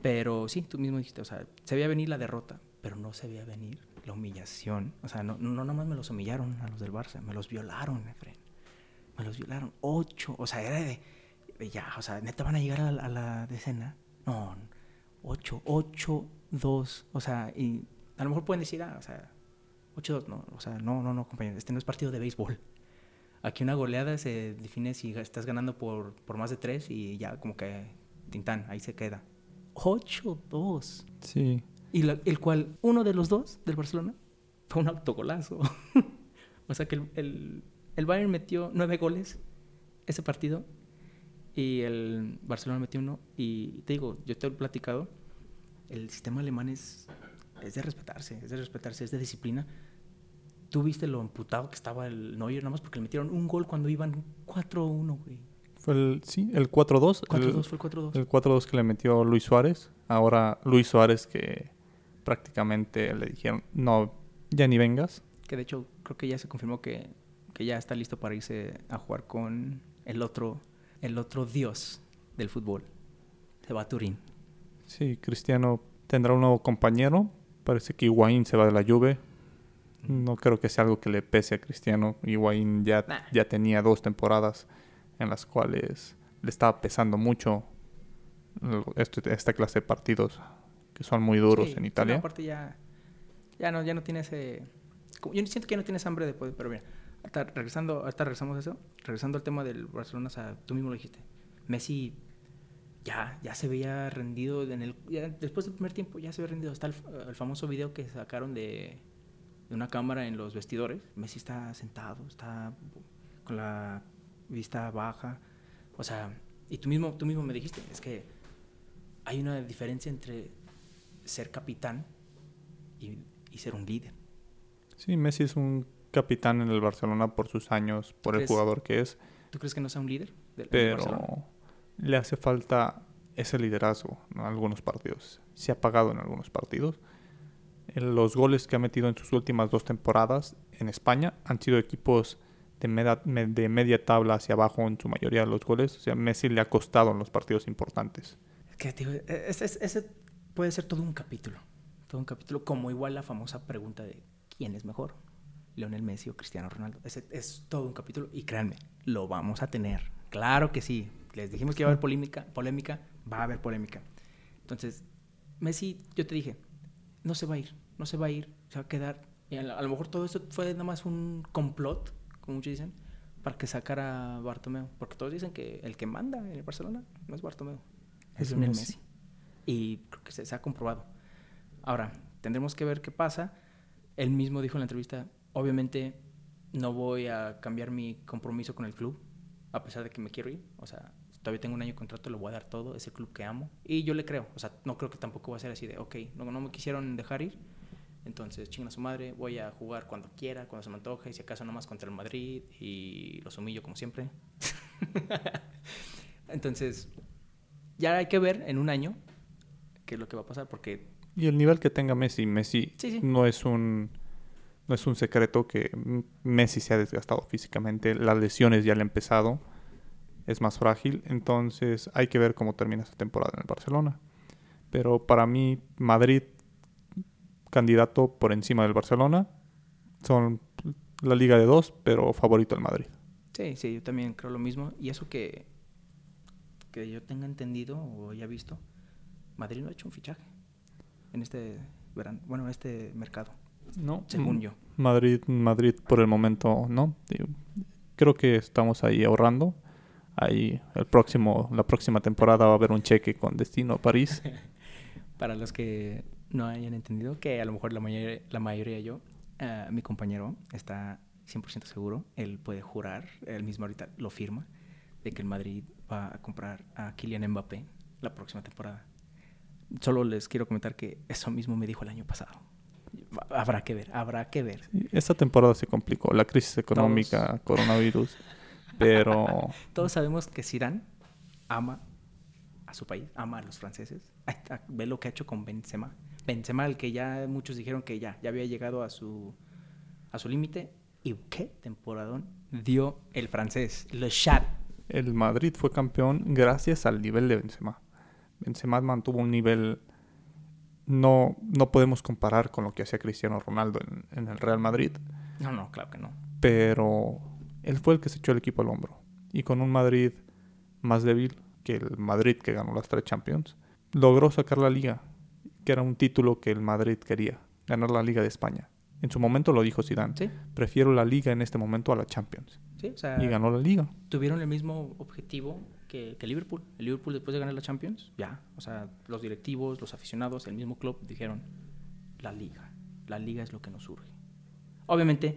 Pero sí, tú mismo dijiste, o sea, se veía venir la derrota, pero no se veía venir la humillación. O sea, no, no nada más me los humillaron a los del Barça, me los violaron, Efren. Me los violaron. Ocho. O sea, era de, de ya, o sea, neta van a llegar a la, a la decena. No, ocho, ocho, dos. O sea, y a lo mejor pueden decir, ah, o sea, ocho, dos. No, o sea, no, no, no, compañeros. Este no es partido de béisbol. Aquí una goleada se define si estás ganando por, por más de tres y ya como que tintán, ahí se queda. 8-2. Sí. Y la- el cual, uno de los dos del Barcelona fue un autogolazo. o sea que el, el, el Bayern metió nueve goles ese partido y el Barcelona metió uno. Y te digo, yo te he platicado, el sistema alemán es, es de respetarse, es de respetarse, es de disciplina. Tú viste lo amputado que estaba el Neuer, nada más porque le metieron un gol cuando iban 4-1, güey. Fue el, sí, el 4-2. 4-2, El, fue el 4-2. el 4-2 que le metió Luis Suárez. Ahora Luis Suárez que prácticamente le dijeron, no, ya ni vengas. Que de hecho creo que ya se confirmó que, que ya está listo para irse a jugar con el otro, el otro dios del fútbol. Se va a Turín. Sí, Cristiano tendrá un nuevo compañero. Parece que Higuaín se va de la Juve. No creo que sea algo que le pese a Cristiano. Higuaín ya, Nah. ya tenía dos temporadas en las cuales le estaba pesando mucho este- esta clase de partidos que son muy duros Sí, en Italia. aparte ya, ya no, ya no tiene ese... Yo siento que ya no tienes hambre de poder, pero mira, hasta regresando, hasta regresamos eso, regresando al tema del Barcelona, o sea, tú mismo lo dijiste, Messi ya, ya se veía rendido en el, después del primer tiempo ya se veía rendido, está el, famoso video que sacaron de, de una cámara en los vestidores, Messi está sentado, está con la vista baja, o sea, y tú mismo, tú mismo me dijiste, es que hay una diferencia entre ser capitán y, y ser un líder. Sí, Messi es un capitán en el Barcelona por sus años, por el ¿Crees? jugador que es, ¿Tú crees que no sea un líder? del- pero le hace falta ese liderazgo en algunos partidos. Se ha pagado en algunos partidos. Los goles que ha metido en sus últimas dos temporadas en España han sido equipos de media, me- de media tabla hacia abajo en su mayoría de los goles. O sea, Messi le ha costado en los partidos importantes. Es que, tío, ese, ese- ese puede ser todo un capítulo. Todo un capítulo, como igual la famosa pregunta de ¿quién es mejor? ¿Leonel Messi o Cristiano Ronaldo? Ese es todo un capítulo y créanme, lo vamos a tener. Claro que sí. Les dijimos que iba a haber polémica, polémica, va a haber polémica. Entonces, Messi, yo te dije, no se va a ir, no se va a ir, se va a quedar. Y a, lo- mejor todo esto fue nada más un complot, como muchos dicen, para que sacara a Bartomeu. Porque todos dicen que el que manda en el Barcelona no es Bartomeu, es Es Lionel Messi. Messi. Y creo que se, se ha comprobado. Ahora, tendremos que ver qué pasa. Él mismo dijo en la entrevista, obviamente no voy a cambiar mi compromiso con el club, a pesar de que me quiero ir. O sea, todavía tengo un año de contrato, le voy a dar todo, es el club que amo. Y yo le creo, o sea, no creo que tampoco va a ser así de, ok, no, no me quisieron dejar ir, entonces chinga su madre, voy a jugar cuando quiera, cuando se me antoje, y si acaso nomás contra el Madrid y los humillo como siempre. entonces, ya hay que ver en un año qué es lo que va a pasar, porque Y el nivel que tenga Messi, Messi Sí, sí. no es un no es un secreto que Messi se ha desgastado físicamente, las lesiones ya le han empezado, es más frágil, entonces hay que ver cómo termina esta temporada en el Barcelona. Pero para mí Madrid candidato por encima del Barcelona son la liga de dos, pero favorito el Madrid. Sí, sí, yo también creo lo mismo. Y eso que, que yo tenga entendido o haya visto, Madrid no ha hecho un fichaje en este verano, bueno, en este mercado, No, según yo. Madrid, Madrid por el momento no. Creo que estamos ahí ahorrando. Ahí el próximo, la próxima temporada va a haber un cheque con destino a París. Para los que no hayan entendido, que a lo mejor la mayoría, la mayoría yo, eh, mi compañero está 100% seguro, él puede jurar, él mismo ahorita lo firma, de que el Madrid va a comprar a Kylian Mbappé la próxima temporada. Solo les quiero comentar que eso mismo me dijo el año pasado. Habrá que ver, habrá que ver. Y Esta temporada se complicó, la crisis económica, coronavirus, pero Todos sabemos que Zidane ama a su país, ama a los franceses. Ve lo que ha hecho con Benzema. Benzema, el que ya muchos dijeron que ya, ya había llegado a su, a su límite. ¿Y qué temporadón dio el francés? Le Chat. el Madrid fue campeón gracias al nivel de Benzema. Benzema mantuvo un nivel no no podemos comparar con lo que hacía Cristiano Ronaldo en, en el Real Madrid, No, no, claro que no. pero él fue el que se echó el equipo al hombro. Y con un Madrid más débil que el Madrid que ganó las tres Champions, logró sacar la liga, que era un título que el Madrid quería, ganar la Liga de España. En su momento lo dijo Zidane, Sí, prefiero la liga en este momento a la Champions. sí, o sea, Y ganó la liga. tuvieron el mismo objetivo que, que Liverpool. El Liverpool después de ganar la Champions, ya, o sea, los directivos, los aficionados, el mismo club dijeron, la liga, la liga es lo que nos surge. Obviamente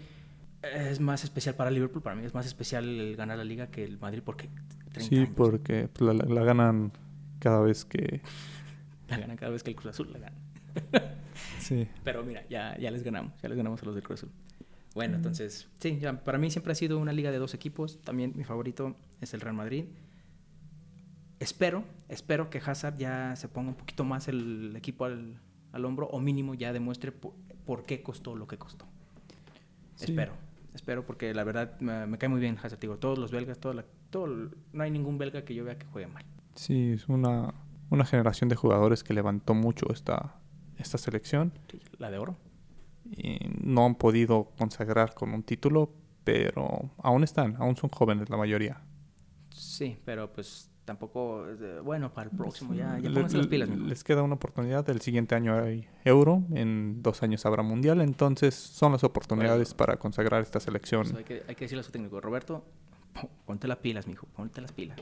es más especial para Liverpool, para mí es más especial el ganar la liga que el Madrid porque 30 Sí, años porque pues, la, la ganan cada vez que... la ganan cada vez que el Cruz Azul la gana. Sí. Pero mira, ya, ya les ganamos, ya les ganamos a los del Cruz Azul. Bueno, entonces, sí, ya, para mí siempre ha sido una liga de dos equipos. También mi favorito es el Real Madrid. Espero, espero que Hazard ya se ponga un poquito más el equipo al, al hombro o mínimo ya demuestre por, por qué costó lo que costó. Sí. Espero, espero porque la verdad me, me cae muy bien Hazard. Digo, todos los belgas, todo la- todo, no hay ningún belga que yo vea que juegue mal. Sí, es una, una generación de jugadores que levantó mucho esta, esta selección La de oro. y no han podido consagrar con un título, pero aún están, aún son jóvenes la mayoría. Sí, pero pues tampoco, eh, bueno, para el próximo ya, ya pónganse las pilas, mijo. les queda una oportunidad. El siguiente año hay Euro, en dos años habrá Mundial, entonces son las oportunidades para consagrar esta selección. Pues hay, que, hay que decirle a su técnico, Roberto, po- ponte las pilas, mijo, ponte las pilas.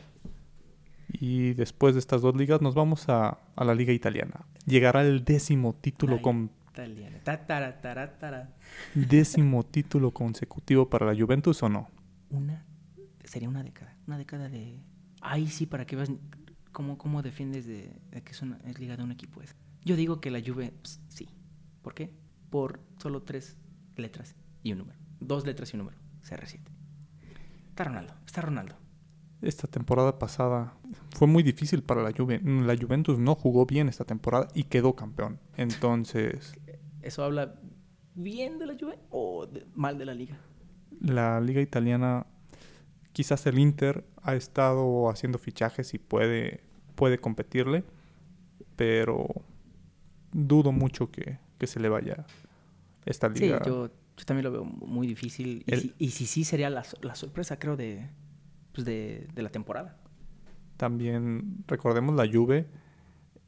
Y después de estas dos ligas nos vamos a, a la liga italiana. Llegará el décimo título con Italiana. Ta, tara, tara, tara. décimo título consecutivo para la Juventus o no. Una, sería una década, una década de... Ahí sí, para que veas cómo, cómo defiendes de, de que es, una, es liga de un equipo. Es. Yo digo que la Juve, pues, sí. ¿Por qué? Por solo tres letras y un número. Dos letras y un número. CR7. Está Ronaldo, está Ronaldo. Esta temporada pasada fue muy difícil para la Juve. La Juventus no jugó bien esta temporada y quedó campeón. Entonces, ¿Eso habla bien de la Juve o de- mal de la liga? la liga italiana, quizás el Inter ha estado haciendo fichajes y puede, puede competirle, pero dudo mucho que, que se le vaya esta Sí, liga. yo, yo también lo veo muy difícil. Y, si, y si sí sería la, la sorpresa, creo, de, pues de, de la temporada. También recordemos la Juve.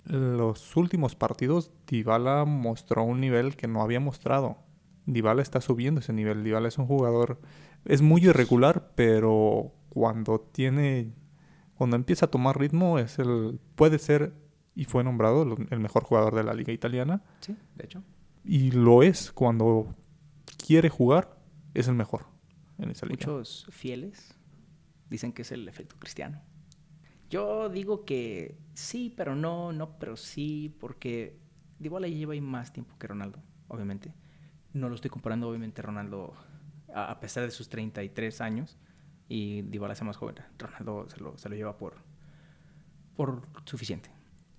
Los últimos partidos, Dybala mostró un nivel que no había mostrado. Dybala está subiendo ese nivel. Dybala es un jugador, es muy irregular, pero cuando tiene, cuando empieza a tomar ritmo, es el, puede ser y fue nombrado el- mejor jugador de la liga italiana. Sí, de hecho. Y lo es cuando quiere jugar, es el mejor en esa liga. Muchos fieles dicen que es el efecto cristiano. Yo digo que sí, pero no, no, pero sí, porque Dybala ya lleva ahí más tiempo que Ronaldo, obviamente. No lo estoy comparando, obviamente, Ronaldo, a, a pesar de sus 33 años, y Dybala es más joven. Ronaldo se lo, se lo lleva por, por suficiente.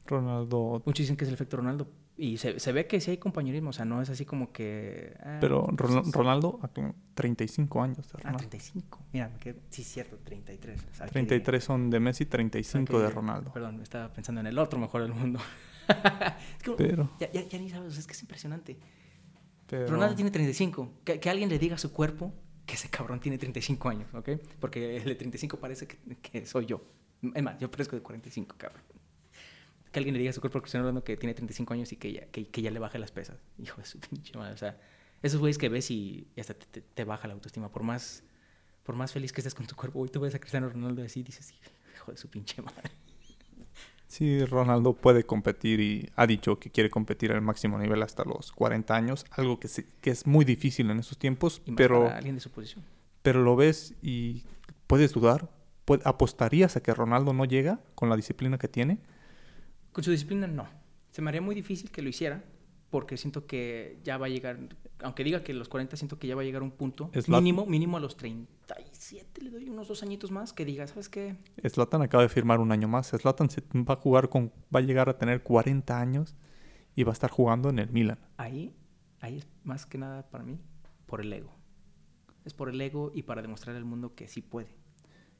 Ronaldo Muchos dicen que es el efecto Ronaldo, y se, se ve que sí hay compañerismo, o sea, no es así como que... ah, Pero Ron- Ronaldo, a como 35 años. Ah, Ronaldo. 35. Mira, me quedé- sí, cierto, 33. O sea, que- 33 son de Messi, 35 de Ronaldo. Perdón, estaba pensando en el otro mejor del mundo. Es que Pero, ya, ya- ya ni sabes, o sea, es que es impresionante. pero Ronaldo tiene 35. Que, que alguien le diga a su cuerpo que ese cabrón tiene 35 años, ¿ok? Porque el de 35 parece que, que soy yo. Es más, yo parezco de 45, cabrón. Que alguien le diga a su cuerpo Cristiano Ronaldo que tiene 35 años y que ya, que, que ya le baje las pesas. Hijo de su pinche madre. O sea, esos güeyes que ves y, y hasta te, te- te baja la autoestima. Por más, por más feliz que estés con tu cuerpo, hoy tú ves a Cristiano Ronaldo así y dices, hijo de su pinche madre. Sí, Ronaldo puede competir y ha dicho que quiere competir al máximo nivel hasta los 40 años, algo que, se- que es muy difícil en esos tiempos, Y pero, alguien de su posición. pero lo ves y puedes dudar. ¿Apostarías a que Ronaldo no llega con la disciplina que tiene? Con su disciplina, no. Se me haría muy difícil que lo hiciera, porque siento que ya va a llegar, aunque diga que los 40, siento que ya va a llegar un punto mínimo, mínimo a los 37, le doy unos dos añitos más, que diga, ¿sabes qué? Zlatan acaba de firmar un año más. Zlatan se va a jugar con, va a llegar a tener 40 años y va a estar jugando en el Milan. Ahí, ahí es más que nada para mí, por el ego. Es por el ego y para demostrar al mundo que sí puede.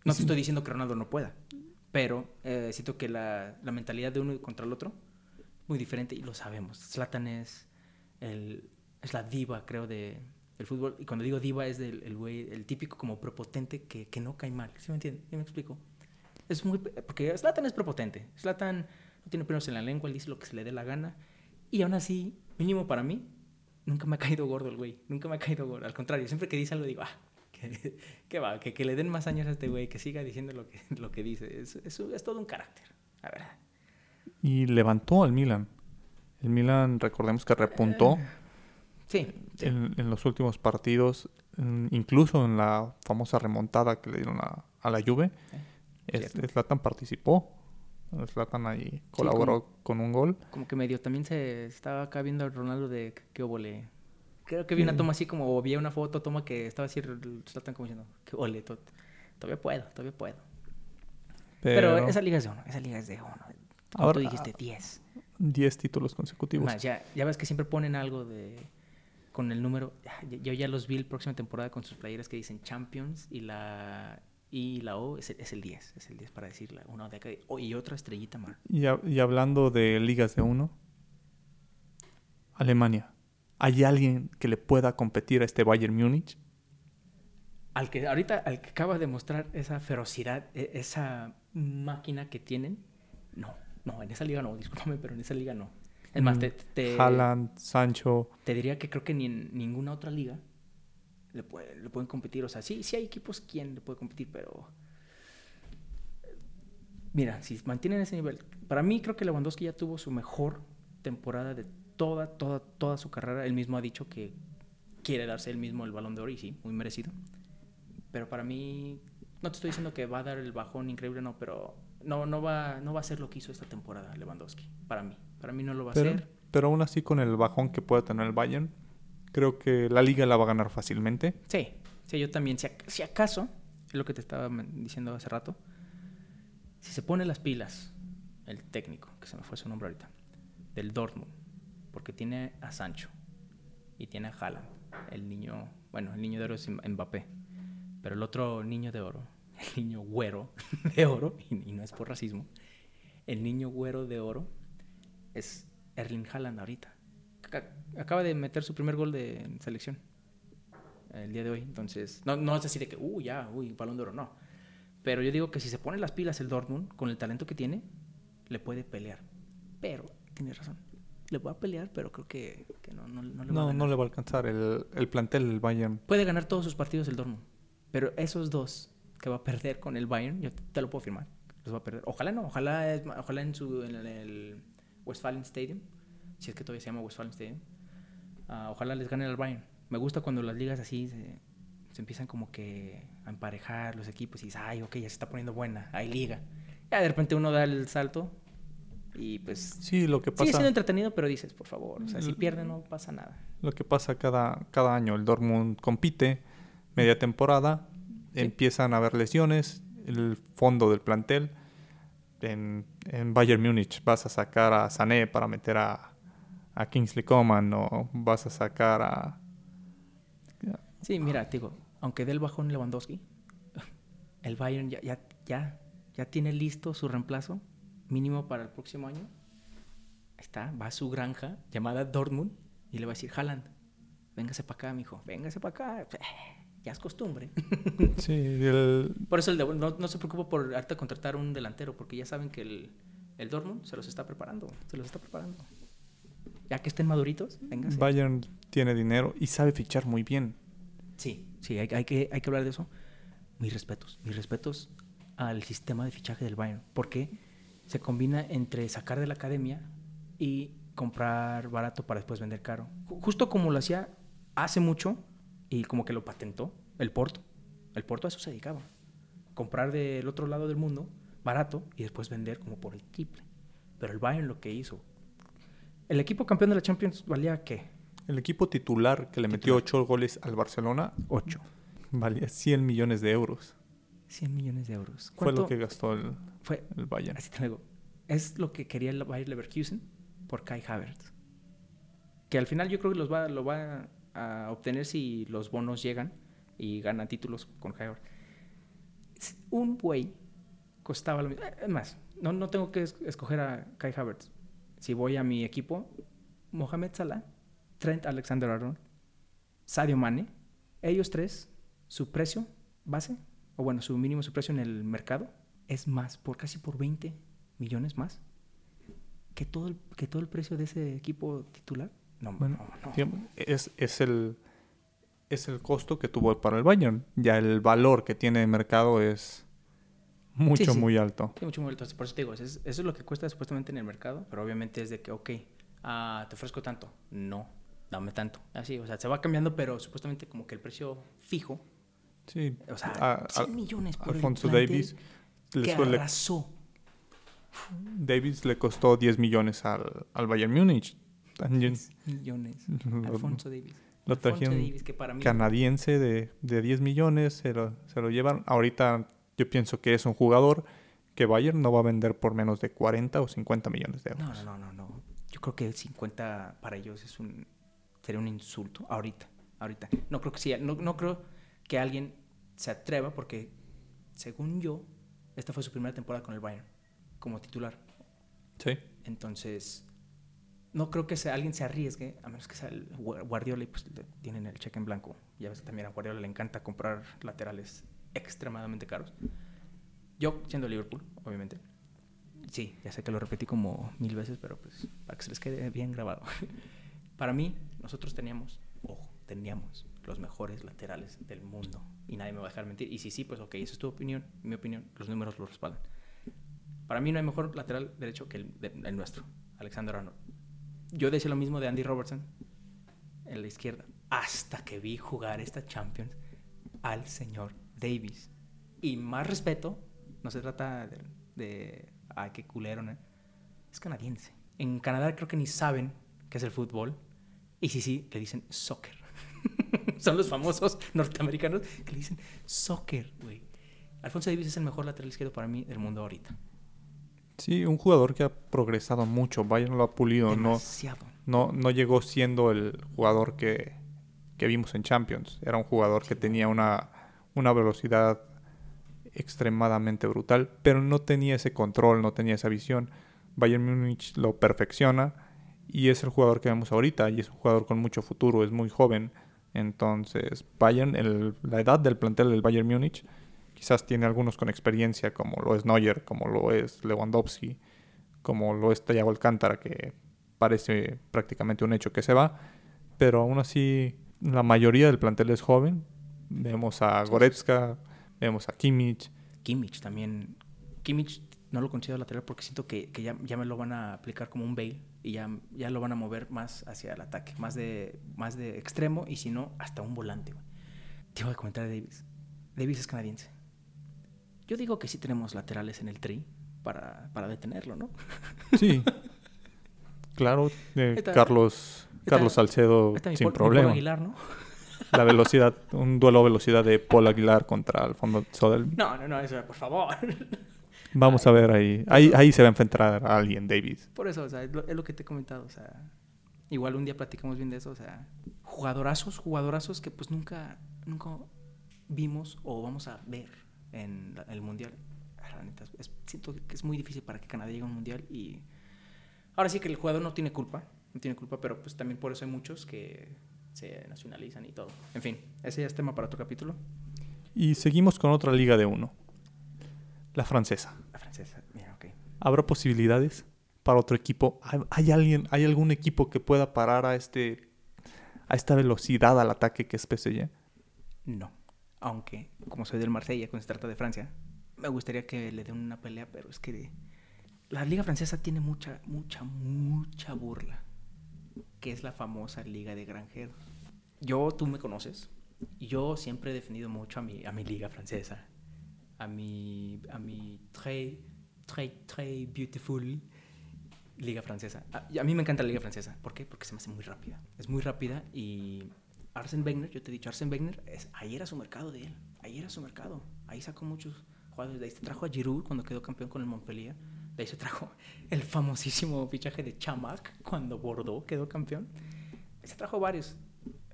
No te estoy diciendo que Ronaldo no pueda, pero eh, siento que la, la mentalidad de uno contra el otro muy diferente y lo sabemos. Zlatan es, el, es la diva, creo, de, del fútbol. Y cuando digo diva es del, el güey, el típico como prepotente que, que no cae mal. ¿Sí me entiendes? ¿Sí me explico? Es muy... Porque Zlatan es prepotente. Zlatan no tiene pelos en la lengua, él dice lo que se le dé la gana. Y aún así, mínimo para mí, nunca me ha caído gordo el güey. Nunca me ha caído gordo. Al contrario, siempre que dice algo digo, ah, que, que va, que, que le den más años a este güey, que siga diciendo lo que, lo que dice. Es, es, es todo un carácter, la verdad. Y levantó al Milan. El Milan, recordemos que repuntó Sí, sí. en, en los últimos partidos, incluso en la famosa remontada que le dieron a, a la Juve. Zlatan participó. Zlatan ahí colaboró con un gol. Como que medio también se estaba acá viendo a Ronaldo de qué- óvole. Creo que vi una toma así como, o vi una foto, toma que estaba así, Zlatan como diciendo, qué to- todavía puedo, todavía puedo. Pero, Pero, esa liga es de uno, esa liga es de uno. Como Ahora- tú dijiste, 10. 10 títulos consecutivos. Más, ya, ya ves que siempre ponen algo de con el número. Yo ya los vi la próxima temporada con sus playeras que dicen Champions y la y la O es el, es el 10, es el 10 para decirla. Una de acá oh, y otra estrellita más. Y hablando de ligas de uno, Alemania. ¿Hay alguien que le pueda competir a este Bayern Múnich? Al que ahorita al que acaba de mostrar esa ferocidad, e- esa máquina que tienen, no, no, en esa liga no, discúlpame, pero en esa liga no. Es más, Mm, te, te, Haaland, Sancho. te diría que creo que ni en ninguna otra liga le, puede- le pueden competir. O sea, sí, sí hay equipos quien le puede competir, pero. Mira, si mantienen ese nivel. Para mí, creo que Lewandowski ya tuvo su mejor temporada de toda, toda, toda su carrera. Él mismo ha dicho que quiere darse él mismo el balón de oro y sí, muy merecido. Pero para mí, no te estoy diciendo que va a dar el bajón increíble, no, pero no, no, va, no va a ser lo que hizo esta temporada Lewandowski. Para mí. Para mí no lo va a Pero, hacer. pero aún así, con el bajón que puede tener el Bayern, creo que la liga la va a ganar fácilmente. Sí, sí, yo también. Si, ac- si acaso, es lo que te estaba diciendo hace rato, si se pone las pilas el técnico, que se me fue su nombre ahorita, del Dortmund, porque tiene a Sancho y tiene a Haaland, el niño, bueno, el niño de oro es Mbappé, pero el otro niño de oro, el niño güero de oro, y, y no es por racismo, el niño güero de oro es Erling Haaland ahorita. Ac- Acaba de meter su primer gol de selección el día de hoy. Entonces, no, no es así de que, uy, ya, uy, balón de oro, no. Pero yo digo que si se pone las pilas el Dortmund, con el talento que tiene, le puede pelear. Pero, tienes razón, le va a pelear, pero creo que, que no, no, no le va a No, ganar. no le va a alcanzar el, el plantel del Bayern. Puede ganar todos sus partidos el Dortmund. Pero esos dos que va a perder con el Bayern, yo te lo puedo firmar. Los va a perder. Ojalá no, ojalá, es ojalá en, su, en el Westfalen Stadium, si es que todavía se llama Westfalen Stadium, ah, ojalá les gane al Bayern. Me gusta cuando las ligas así se, se empiezan como que a emparejar los equipos y dices, ay, ok, ya se está poniendo buena, hay liga. Ya de repente uno da el salto y pues Sí, lo que sigue pasa, siendo entretenido, pero dices, por favor, o sea, si pierden no pasa nada. lo que pasa cada, cada año, el Dortmund compite, media temporada, Sí. empiezan a haber lesiones, el fondo del plantel. En, en Bayern Múnich vas a sacar a Sané para meter a, a Kingsley Coman o vas a sacar a... Sí, mira, te digo, aunque dé el bajón Lewandowski, el Bayern ya, ya, ya, ya tiene listo su reemplazo mínimo para el próximo año. Está, va a su granja llamada Dortmund y le va a decir, Haaland, véngase para acá, mijo, véngase para acá. Ya es costumbre. Sí, el, Por eso el de- no, no se preocupa por harta contratar un delantero, porque ya saben que el, el Dortmund se los está preparando, se los está preparando. Ya que estén maduritos, véngase. Bayern tiene dinero y sabe fichar muy bien. Sí, sí, hay, hay que, hay que hablar de eso. Mis respetos, mis respetos al sistema de fichaje del Bayern, porque se combina entre sacar de la academia y comprar barato para después vender caro. Ju- Justo como lo hacía hace mucho y como que lo patentó el Porto. El Porto a eso se dedicaba. Comprar del otro lado del mundo barato y después vender como por el triple. Pero el Bayern lo que hizo. El equipo campeón de la Champions valía qué? El equipo titular que le metió Titular. 8 goles al Barcelona 8. valía 100 millones de euros. 100 millones de euros. Fue lo ¿Cuánto que gastó el, fue? el Bayern. Así te lo digo. Es lo que quería el Bayer Leverkusen por Kai Havertz. Que al final yo creo que los va, lo va a obtener si los bonos llegan y ganan títulos con. Es- Un güey costaba lo mismo. Es más, no, no tengo que es- escoger a Kai Havertz. Si voy a mi equipo, Mohamed Salah, Trent Alexander-Arnold, Sadio Mane, ellos tres, su precio base, o bueno, su mínimo, su precio en el mercado, es más, por casi por 20 millones más que todo que todo el precio de ese equipo titular. No, Bueno, no, no. es, es, el, es el costo que tuvo para el Bayern. Ya el valor que tiene de mercado es mucho, Sí, sí. muy alto. Sí, mucho, muy alto. Por eso te digo, eso es, eso es lo que cuesta supuestamente en el mercado, pero obviamente es de que, ok, ah, te ofrezco tanto. No, dame tanto. Así, o sea, se va cambiando, pero supuestamente como que el precio fijo, Sí, o sea, a- 100 a- millones por Alfonso el Davis, le que suele- arrasó. Davis le costó 10 millones al, al Bayern Múnich. También 10 millones. Lo- Alfonso Davis. lo Alfonso trajeron Davis, que para mí... canadiense de, de 10 millones, se lo, se lo llevan. Ahorita yo pienso que es un jugador que Bayern no va a vender por menos de 40 o 50 millones de euros. No, no, no, no, no. creo que 50 para ellos es un sería un insulto ahorita, ahorita. No creo que sí, no, no creo que alguien se atreva porque según yo esta fue su primera temporada con el Bayern como titular. Sí. Entonces, no creo que alguien se arriesgue, a menos que sea el Guardiola y pues tienen el cheque en blanco. Ya ves que también a Guardiola le encanta comprar laterales extremadamente caros. Yo, siendo Liverpool, obviamente. Sí, ya sé que lo repetí como mil veces, pero pues para que se les quede bien grabado. para mí, nosotros teníamos, ojo, teníamos los mejores laterales del mundo. Y nadie me va a dejar mentir. Y si sí, pues ok, esa es tu opinión, mi opinión, los números lo respaldan. Para mí no hay mejor lateral derecho que el, el nuestro, Alexander Arnold. Yo decía lo mismo de Andy Robertson en la izquierda, hasta que vi jugar esta Champions al señor Davis. Y más respeto, no se trata de, de ay, qué culero, ¿no? Es canadiense. En Canadá creo que ni saben qué es el fútbol. Y sí, sí, le dicen soccer. Son los famosos norteamericanos que le dicen soccer, güey. Alfonso Davis es el mejor lateral izquierdo para mí del mundo ahorita. Sí, un jugador que ha progresado mucho. Bayern lo ha pulido. No, no, no llegó siendo el jugador que, que vimos en Champions. Era un jugador que tenía una, una velocidad extremadamente brutal, pero no tenía ese control, no tenía esa visión. Bayern Múnich lo perfecciona y es el jugador que vemos ahorita y es un jugador con mucho futuro, es muy joven. Entonces, Bayern, el, la edad del plantel del Bayern Múnich Quizás tiene algunos con experiencia, como lo es Neuer, como lo es Lewandowski, como lo es Thiago Alcántara, que parece prácticamente un hecho que se va. Pero aún así, la mayoría del plantel es joven. Vemos a Goretzka, vemos a Kimmich. Kimmich también. Kimmich no lo considero lateral porque siento que, que ya, ya, me lo van a aplicar como un bail y ya, ya lo van a mover más hacia el ataque, más de, más de extremo y si no, hasta un volante. Te voy a comentar de Davis. Davis es canadiense. Yo digo que sí tenemos laterales en el tri para, para detenerlo, ¿no? Sí. claro, eh, Carlos, Carlos Salcedo sin problema. Aguilar, ¿no? La velocidad, un duelo velocidad de Paul Aguilar contra Alfonso del... No, no, no, eso, por favor. Vamos a ver ahí. ahí. Ahí se va a enfrentar a alguien, Davis. Por eso, o sea, es lo, que te he comentado, o sea, igual un día platicamos bien de eso, o sea, jugadorazos, jugadorazos que pues nunca, nunca vimos o vamos a ver en el mundial. Ah, siento que es muy difícil para que Canadá llegue a un mundial y ahora sí que el jugador no tiene culpa, no tiene culpa, pero pues también por eso hay muchos que se nacionalizan y todo. En fin, ese ya es tema para otro capítulo. Y seguimos con otra liga de uno. La francesa. La francesa, mira, ok. ¿Habrá posibilidades para otro equipo? ¿Hay, alguien, hay algún equipo que pueda parar a este a esta velocidad al ataque que es PSG? No aunque como soy del Marsella, cuando se trata de Francia, me gustaría que le den una pelea, pero es que la liga francesa tiene mucha, mucha, mucha burla, que es la famosa liga de granjeros. Yo, tú me conoces, yo siempre he defendido mucho a mi, a mi liga francesa, a mi, a mi très, très, très beautiful liga francesa. A, a mí me encanta la liga francesa. ¿Por qué? Porque se me hace muy rápida. Es muy rápida y Arsen Wenger, yo te he dicho, Arsen Wenger, es, ahí era su mercado de él, ahí era su mercado, ahí sacó muchos jugadores, de ahí se trajo a Giroud cuando quedó campeón con el Montpellier, de ahí se trajo el famosísimo fichaje de Chamac cuando Bordeaux quedó campeón, se trajo varios,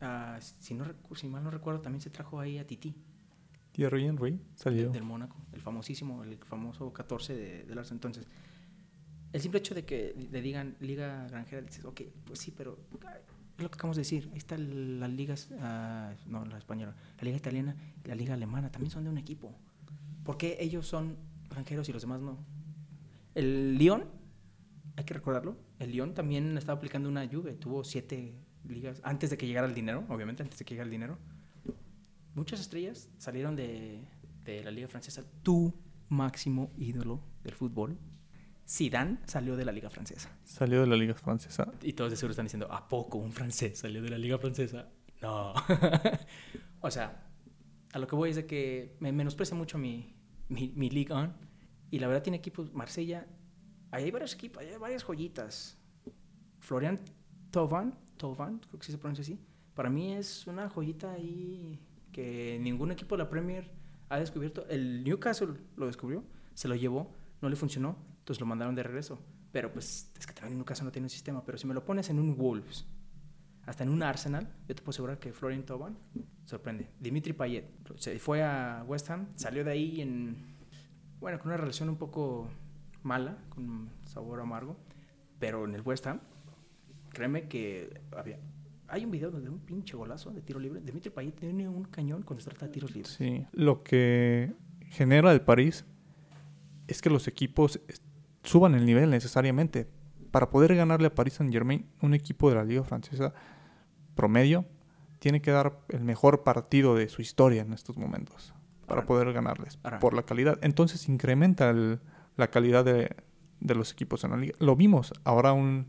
uh, si, no, si mal no recuerdo también se trajo ahí a Titi. Thierry Henry salió. del Mónaco, el famosísimo, el famoso 14 de, del Arsenal, entonces el simple hecho de que le digan Liga Granjera, dices, ok, pues sí, pero es lo que acabamos de decir. Ahí están las ligas, uh, no la española, la liga italiana la liga alemana, también son de un equipo. ¿Por qué ellos son extranjeros y los demás no? El Lyon, hay que recordarlo, el Lyon también estaba aplicando una lluvia, tuvo siete ligas, antes de que llegara el dinero, obviamente, antes de que llegara el dinero. Muchas estrellas salieron de, de la liga francesa. Tu máximo ídolo del fútbol, Zidane salió de la liga francesa. Salió de la liga francesa. Y todos de seguro están diciendo, ¿a poco un francés salió de la liga francesa? No. o sea, a lo que voy es de que me menosprecia mucho mi, mi, mi Ligue Y la verdad tiene equipos, Marsella, ahí hay varios equipos, hay varias joyitas. Florian Tovan, Tovan, creo que sí se pronuncia así. Para mí es una joyita ahí que ningún equipo de la Premier ha descubierto. El Newcastle lo descubrió, se lo llevó, no le funcionó entonces lo mandaron de regreso. Pero pues es que también en un caso no tiene un sistema. Pero si me lo pones en un Wolves, hasta en un Arsenal, yo te puedo asegurar que Florian Toban sorprende. Dimitri Payet se fue a West Ham, salió de ahí en, bueno, con una relación un poco mala, con sabor amargo, pero en el West Ham, créeme que había, hay un video donde un pinche golazo de tiro libre. Dimitri Payet tiene un cañón cuando se trata de tiros libres. Sí, lo que genera el París es que los equipos suban el nivel necesariamente. Para poder ganarle a Paris Saint Germain, un equipo de la Liga Francesa promedio tiene que dar el mejor partido de su historia en estos momentos para poder ganarles por la calidad. Entonces incrementa la calidad de, de, los equipos en la liga. Lo vimos. Ahora un,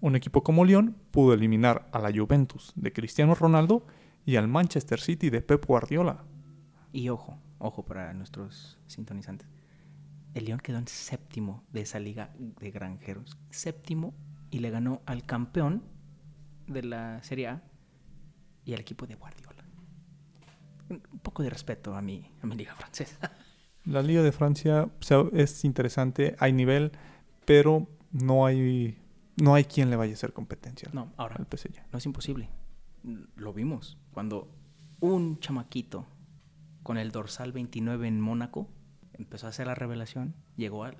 un equipo como Lyon pudo eliminar a la Juventus de Cristiano Ronaldo y al Manchester City de Pep Guardiola. Y ojo, ojo para nuestros sintonizantes. El Lyon quedó en séptimo de esa liga de granjeros. Séptimo y le ganó al campeón de la Serie A y al equipo de Guardiola. Un poco de respeto a mi, a mi liga francesa. La liga de Francia es interesante, hay nivel, pero no hay no hay quien le vaya a hacer competencia. No, ahora al PSG. No es imposible. Lo vimos cuando un chamaquito con el dorsal 29 en Mónaco empezó a hacer la revelación, llegó a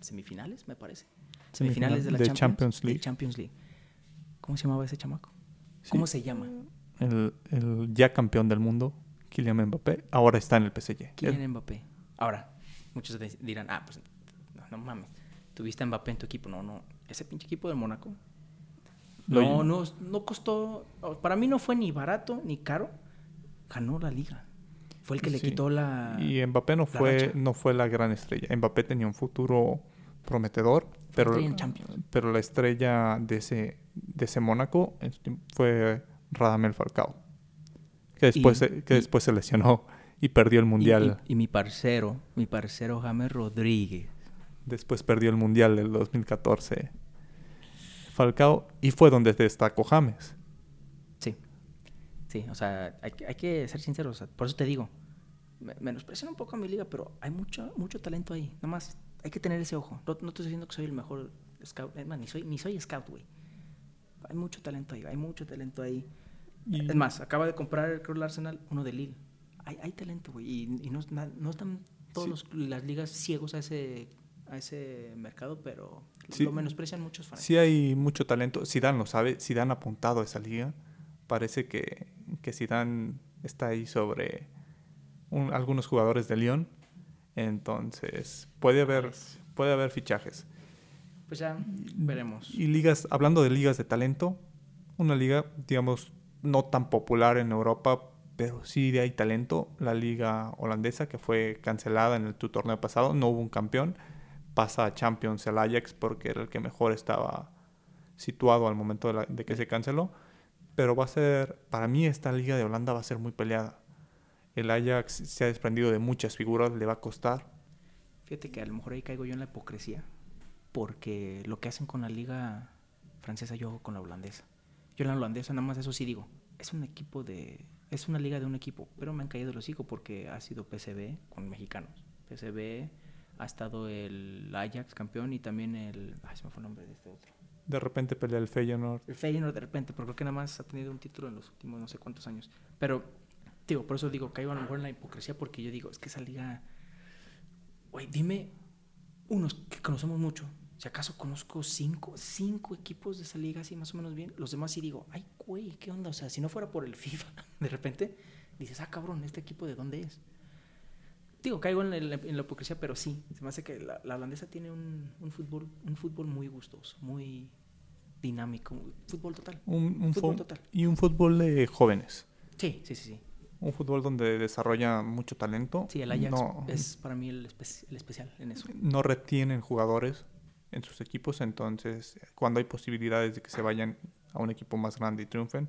semifinales, me parece. Semifinales de la Champions, League. Champions League. ¿Cómo se llamaba ese chamaco? ¿Cómo se llama? El, ya campeón del mundo, Kylian Mbappé, ahora está en el PSG. Kylian Mbappé. Ahora, muchos dirán, ah, pues no, mames, tuviste a Mbappé en tu equipo. No, no, ese pinche equipo de Mónaco. No, no, no costó, para mí no fue ni barato ni caro, ganó la liga. Fue el que le quitó la. Y Mbappé no fue, no fue la gran estrella. Mbappé tenía un futuro prometedor, pero, pero la estrella de ese, de ese Mónaco fue Radamel Falcao, que después, se, que después se lesionó y perdió el Mundial. Y, mi parcero, mi parcero James Rodríguez. Después perdió el Mundial del 2014. Falcao, y fue donde destacó James. Sí, sí, o sea, hay, hay que ser sinceros, por eso te digo, menosprecian un poco a mi liga, pero hay mucho, mucho talento ahí, nomás hay que tener ese ojo. No, no estoy diciendo que soy el mejor scout, es más, ni soy, ni soy scout, güey. Hay mucho talento ahí, hay mucho talento ahí. Es más, acaba de comprar, creo, el Arsenal, uno de Lille. Hay, hay talento, güey, y, no, no, están todas las ligas ciegos a ese, a ese mercado, pero lo menosprecian muchos fans. Sí hay mucho talento. Zidane lo sabe, Zidane ha apuntado a esa liga. Parece que, que Zidane está ahí sobre algunos jugadores de Lyon entonces, puede haber, puede haber fichajes. Pues ya veremos. Y ligas, hablando de ligas de talento, una liga, digamos, no tan popular en Europa, pero sí hay talento. La liga holandesa, que fue cancelada en el torneo pasado, no hubo un campeón. Pasa a Champions el Ajax porque era el que mejor estaba situado al momento de, de que se canceló. Pero va a ser, para mí esta liga de Holanda va a ser muy peleada el Ajax se ha desprendido de muchas figuras, le va a costar. Fíjate que a lo mejor ahí caigo yo en la hipocresía, porque lo que hacen con la liga francesa yo hago con la holandesa. Yo en la holandesa nada más eso sí digo, es un equipo de, es una liga de un equipo, pero me han caído los hijos porque ha sido PCB con mexicanos. PCB ha estado el Ajax campeón y también el, ay se me fue el nombre de este otro. De repente pelea el Feyenoord. El Feyenoord de repente, pero creo que nada más ha tenido un título en los últimos no sé cuántos años. Pero Digo, por eso digo, caigo a lo mejor en la hipocresía porque yo digo, es que esa liga. Güey, dime unos que conocemos mucho. Si acaso conozco cinco, cinco equipos de esa liga así más o menos bien, los demás sí digo, ay, güey, ¿qué onda? O sea, si no fuera por el FIFA, de repente dices, ah, cabrón, ¿este equipo de dónde es? Digo, caigo en la, en la hipocresía, pero sí, se me hace que la, holandesa tiene un, un, fútbol, un fútbol muy gustoso, muy dinámico, fútbol total. Un, fútbol total. Y un fútbol de jóvenes. Sí, sí, sí, sí un fútbol donde desarrolla mucho talento. Sí, el Ajax es para mí el, especial en eso. No retienen jugadores en sus equipos, entonces cuando hay posibilidades de que se vayan a un equipo más grande y triunfen,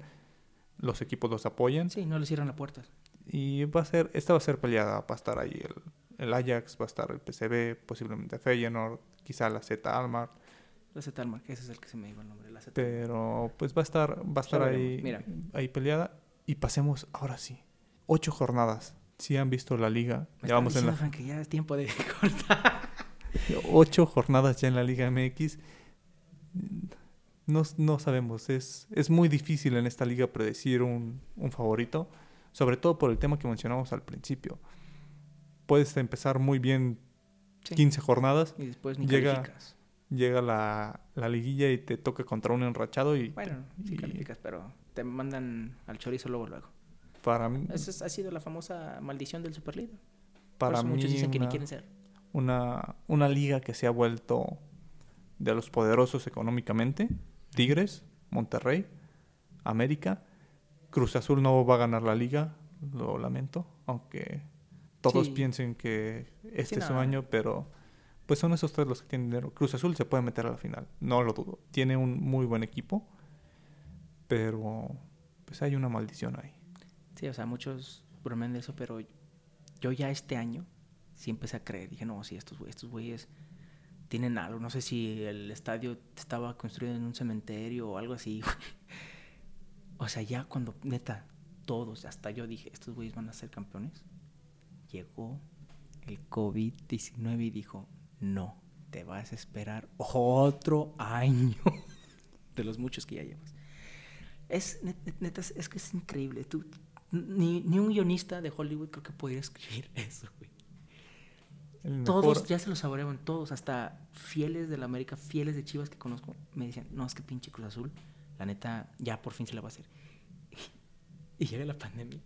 los equipos los apoyan. Sí, no les cierran la puerta. Y va a ser, esta va a ser peleada, va a estar ahí el, el Ajax, va a estar el PCB, posiblemente Feyenoord, quizá la Z Almar. La Z Almar, que ese es el que se me iba el nombre. La Z Pero pues va a estar, va a estar ahí, ahí peleada. Y pasemos ahora sí ocho jornadas. Si han visto la liga, ya vamos en la. que ya es tiempo de cortar. Ocho jornadas ya en la Liga MX. No, no sabemos. Es, es muy difícil en esta liga predecir un, un favorito. Sobre todo por el tema que mencionamos al principio. Puedes empezar muy bien Sí. 15 jornadas. Y después ni Llega- calificas. Llega la, la liguilla y te toca contra un enrachado. Y Bueno, sí y- calificas, pero te mandan al chorizo luego luego. para mí, Esa es- ha sido la famosa maldición del. Por para mí muchos dicen que ni una- quieren ser. una, una liga que se ha vuelto de los poderosos económicamente. Tigres, Monterrey, América. Cruz Azul no va a ganar la liga, lo lamento, aunque todos Sí. piensen que este Sí, es su no. año, pero pues son esos tres los que tienen dinero. Cruz Azul se puede meter a la final, no lo dudo. Tiene un muy buen equipo, pero pues hay una maldición ahí. Sí, o sea, muchos bromean de eso, pero yo ya este año sí empecé a creer. Dije, no, sí, estos güeyes tienen algo. No sé si el estadio estaba construido en un cementerio o algo así. o sea, ya cuando, neta, todos, hasta yo dije, estos güeyes van a ser campeones. Llegó el COVID-19 y dijo, no, te vas a esperar otro año de los muchos que ya llevas. Es, net- net- neta, es, que es increíble. Tú, ni, ni un guionista de Hollywood creo que podría escribir eso, güey. Todos ya se lo saboreaban, todos, hasta fieles de la América, fieles de Chivas que conozco, me decían, no, es que pinche Cruz Azul, la neta, ya por fin se la va a hacer. Y llega la pandemia.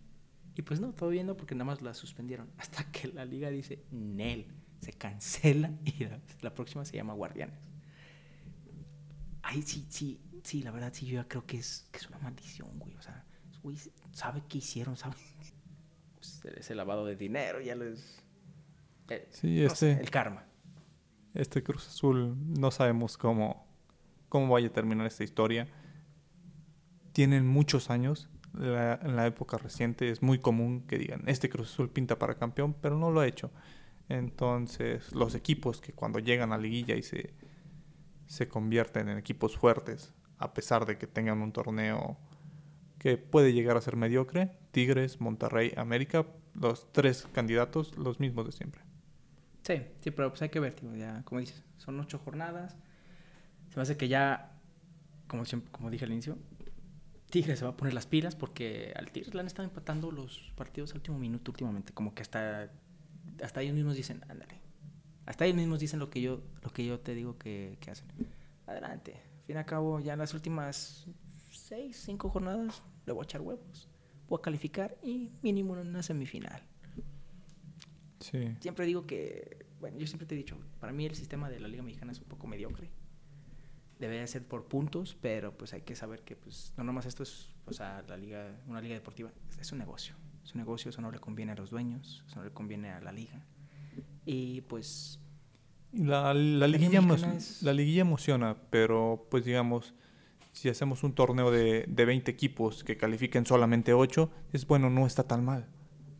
Y pues no, todo bien, no, porque nada más la suspendieron. Hasta que la liga dice, Nel, se cancela y la, la próxima se llama Guardianes. Ay, sí, sí, sí, la verdad, sí, yo ya creo que es, que es una maldición, güey. O sea, güey, sabe qué hicieron, sabe. Pues, ese lavado de dinero, ya les. eh, Sí, no sé, este- el karma. Este Cruz Azul no sabemos cómo, cómo vaya a terminar esta historia. Tienen muchos años. En la época reciente es muy común que digan, este Cruz Azul pinta para campeón, pero no lo ha hecho. Entonces, los equipos que cuando llegan a liguilla y se, se convierten en equipos fuertes, a pesar de que tengan un torneo que puede llegar a ser mediocre, Tigres, Monterrey, América, los tres candidatos, los mismos de siempre. Sí, sí, pero pues hay que ver, como dices, son ocho jornadas. Se me hace que ya, como, siempre- como dije al inicio, Tigres se va a poner las pilas porque al Tigres le han estado empatando los partidos al último minuto últimamente. Como que hasta, hasta ellos mismos dicen, ándale. Hasta ellos mismos dicen lo que yo, lo que yo te digo que, que hacen. Adelante. Al fin y al cabo, ya en las últimas seis, cinco jornadas le voy a echar huevos. Voy a calificar y mínimo en una semifinal. Sí. Siempre digo que, bueno, yo siempre te he dicho, para mí el sistema de la Liga Mexicana es un poco mediocre. Debería ser por puntos, pero pues hay que saber que pues no nomás esto es, o sea, la liga, una liga deportiva, es, un negocio. Es un negocio, eso no le conviene a los dueños, eso no le conviene a la liga. Y pues La, liguilla, es- la liguilla emociona, pero pues digamos, si hacemos un torneo de, de 20 equipos que califiquen solamente 8, es bueno, no está tan mal.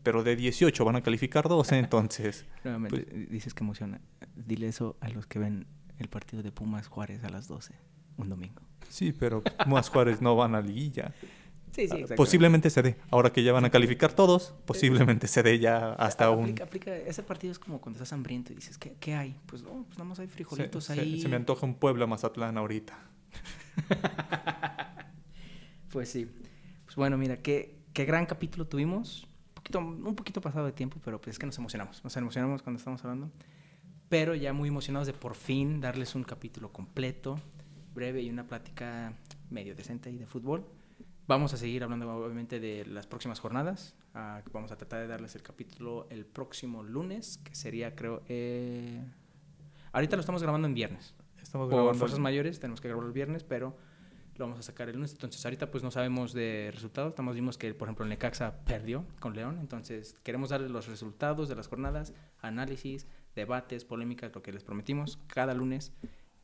Pero de 18 van a calificar 12, entonces... nuevamente eh, dices que emociona. Dile eso a los que ven el partido de Pumas Juárez a las 12, un domingo. Sí, pero Pumas Juárez no van a liguilla. Sí, sí, Ah, Posiblemente se dé. Ahora que ya van a calificar todos, posiblemente se dé ya hasta un... Aplica, aplica- ese partido es como cuando estás hambriento y dices, ¿qué, qué hay? Pues no, pues nada más hay Se, frijolitos se- ahí. se me antoja un Puebla Mazatlán ahorita. Pues sí. Pues bueno, mira, qué, qué gran capítulo tuvimos. Un poquito, un poquito pasado de tiempo, pero pues es que nos emocionamos. Nos emocionamos cuando estamos hablando. Pero ya muy emocionados de por fin darles un capítulo completo, breve y una plática medio decente ahí de fútbol. Vamos a seguir hablando obviamente de las próximas jornadas. Ah, vamos a tratar de darles el capítulo el próximo lunes, que sería creo... eh, Ahorita lo estamos grabando en viernes. Estamos Por grabando... fuerzas mayores tenemos que grabarlo el viernes, pero lo vamos a sacar el lunes. Entonces, ahorita pues no sabemos de resultados. Estamos vimos que, por ejemplo, el Necaxa perdió con León. Entonces, queremos darles los resultados de las jornadas, análisis, debates, polémicas, lo que les prometimos cada lunes.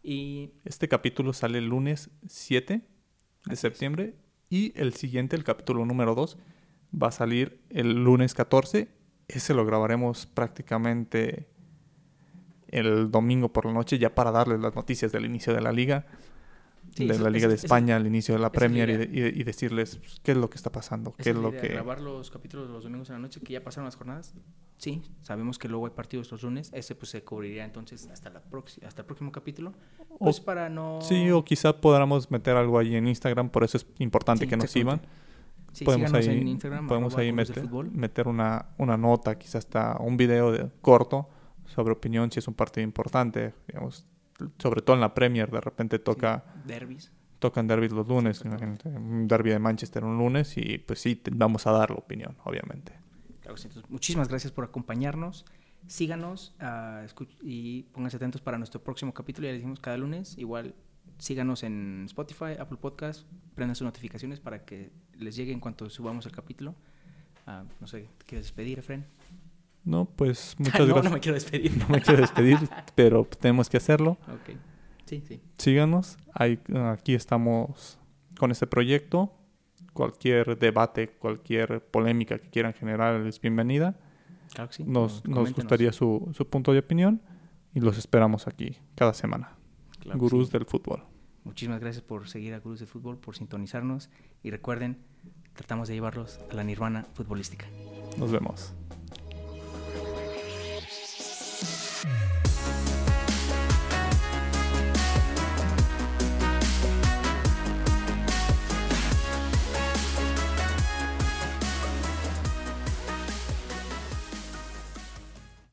Y Este capítulo sale el lunes 7 de Así es. septiembre y el siguiente, el capítulo número 2, va a salir el lunes 14. Ese lo grabaremos prácticamente el domingo por la noche ya para darles las noticias del inicio de la liga, Sí, de eso- la Liga eso- de eso- España, al inicio de la Premier y, de- y- decirles pues, qué es lo que está pasando, qué es lo idea, que... grabar los capítulos los domingos en la noche, que ya pasaron las jornadas. Sí, sabemos que luego hay partidos los lunes. Ese pues se cubriría entonces hasta, la hasta el próximo capítulo. Pues para no... Sí, o quizá podamos meter algo ahí en Instagram, por eso es importante Sí, que nos sigan. Sí, podemos ahí, en Instagram, podemos ahí meter, meter una, una nota, quizás hasta un video de- corto sobre opinión si es un partido importante, digamos, sobre todo en la Premier, de repente toca, Derbis. tocan derbis los lunes, Sí, imagínate, un derby de Manchester un lunes y pues sí, te- vamos a dar la opinión, obviamente. Claro que sí. Entonces, muchísimas gracias por acompañarnos. Síganos ah, y pónganse atentos para nuestro próximo capítulo. Ya les dijimos cada lunes. Igual síganos en Spotify, Apple Podcast. Prendan sus notificaciones para que les llegue en cuanto subamos el capítulo. Ah, no sé, ¿te quieres despedir, Efren? No, pues muchas no, gracias. no me quiero despedir. No me quiero despedir, pero tenemos que hacerlo. Ok. Sí, sí. síganos. Ahí, aquí estamos con este proyecto. Cualquier debate, cualquier polémica que quieran generar es bienvenida. Claro que sí. Nos, nos gustaría su, su punto de opinión y los esperamos aquí cada semana. Claro Gurús sí. del fútbol. Muchísimas gracias por seguir a Gurús de Fútbol, por sintonizarnos. Y recuerden, tratamos de llevarlos a la nirvana futbolística. Nos vemos.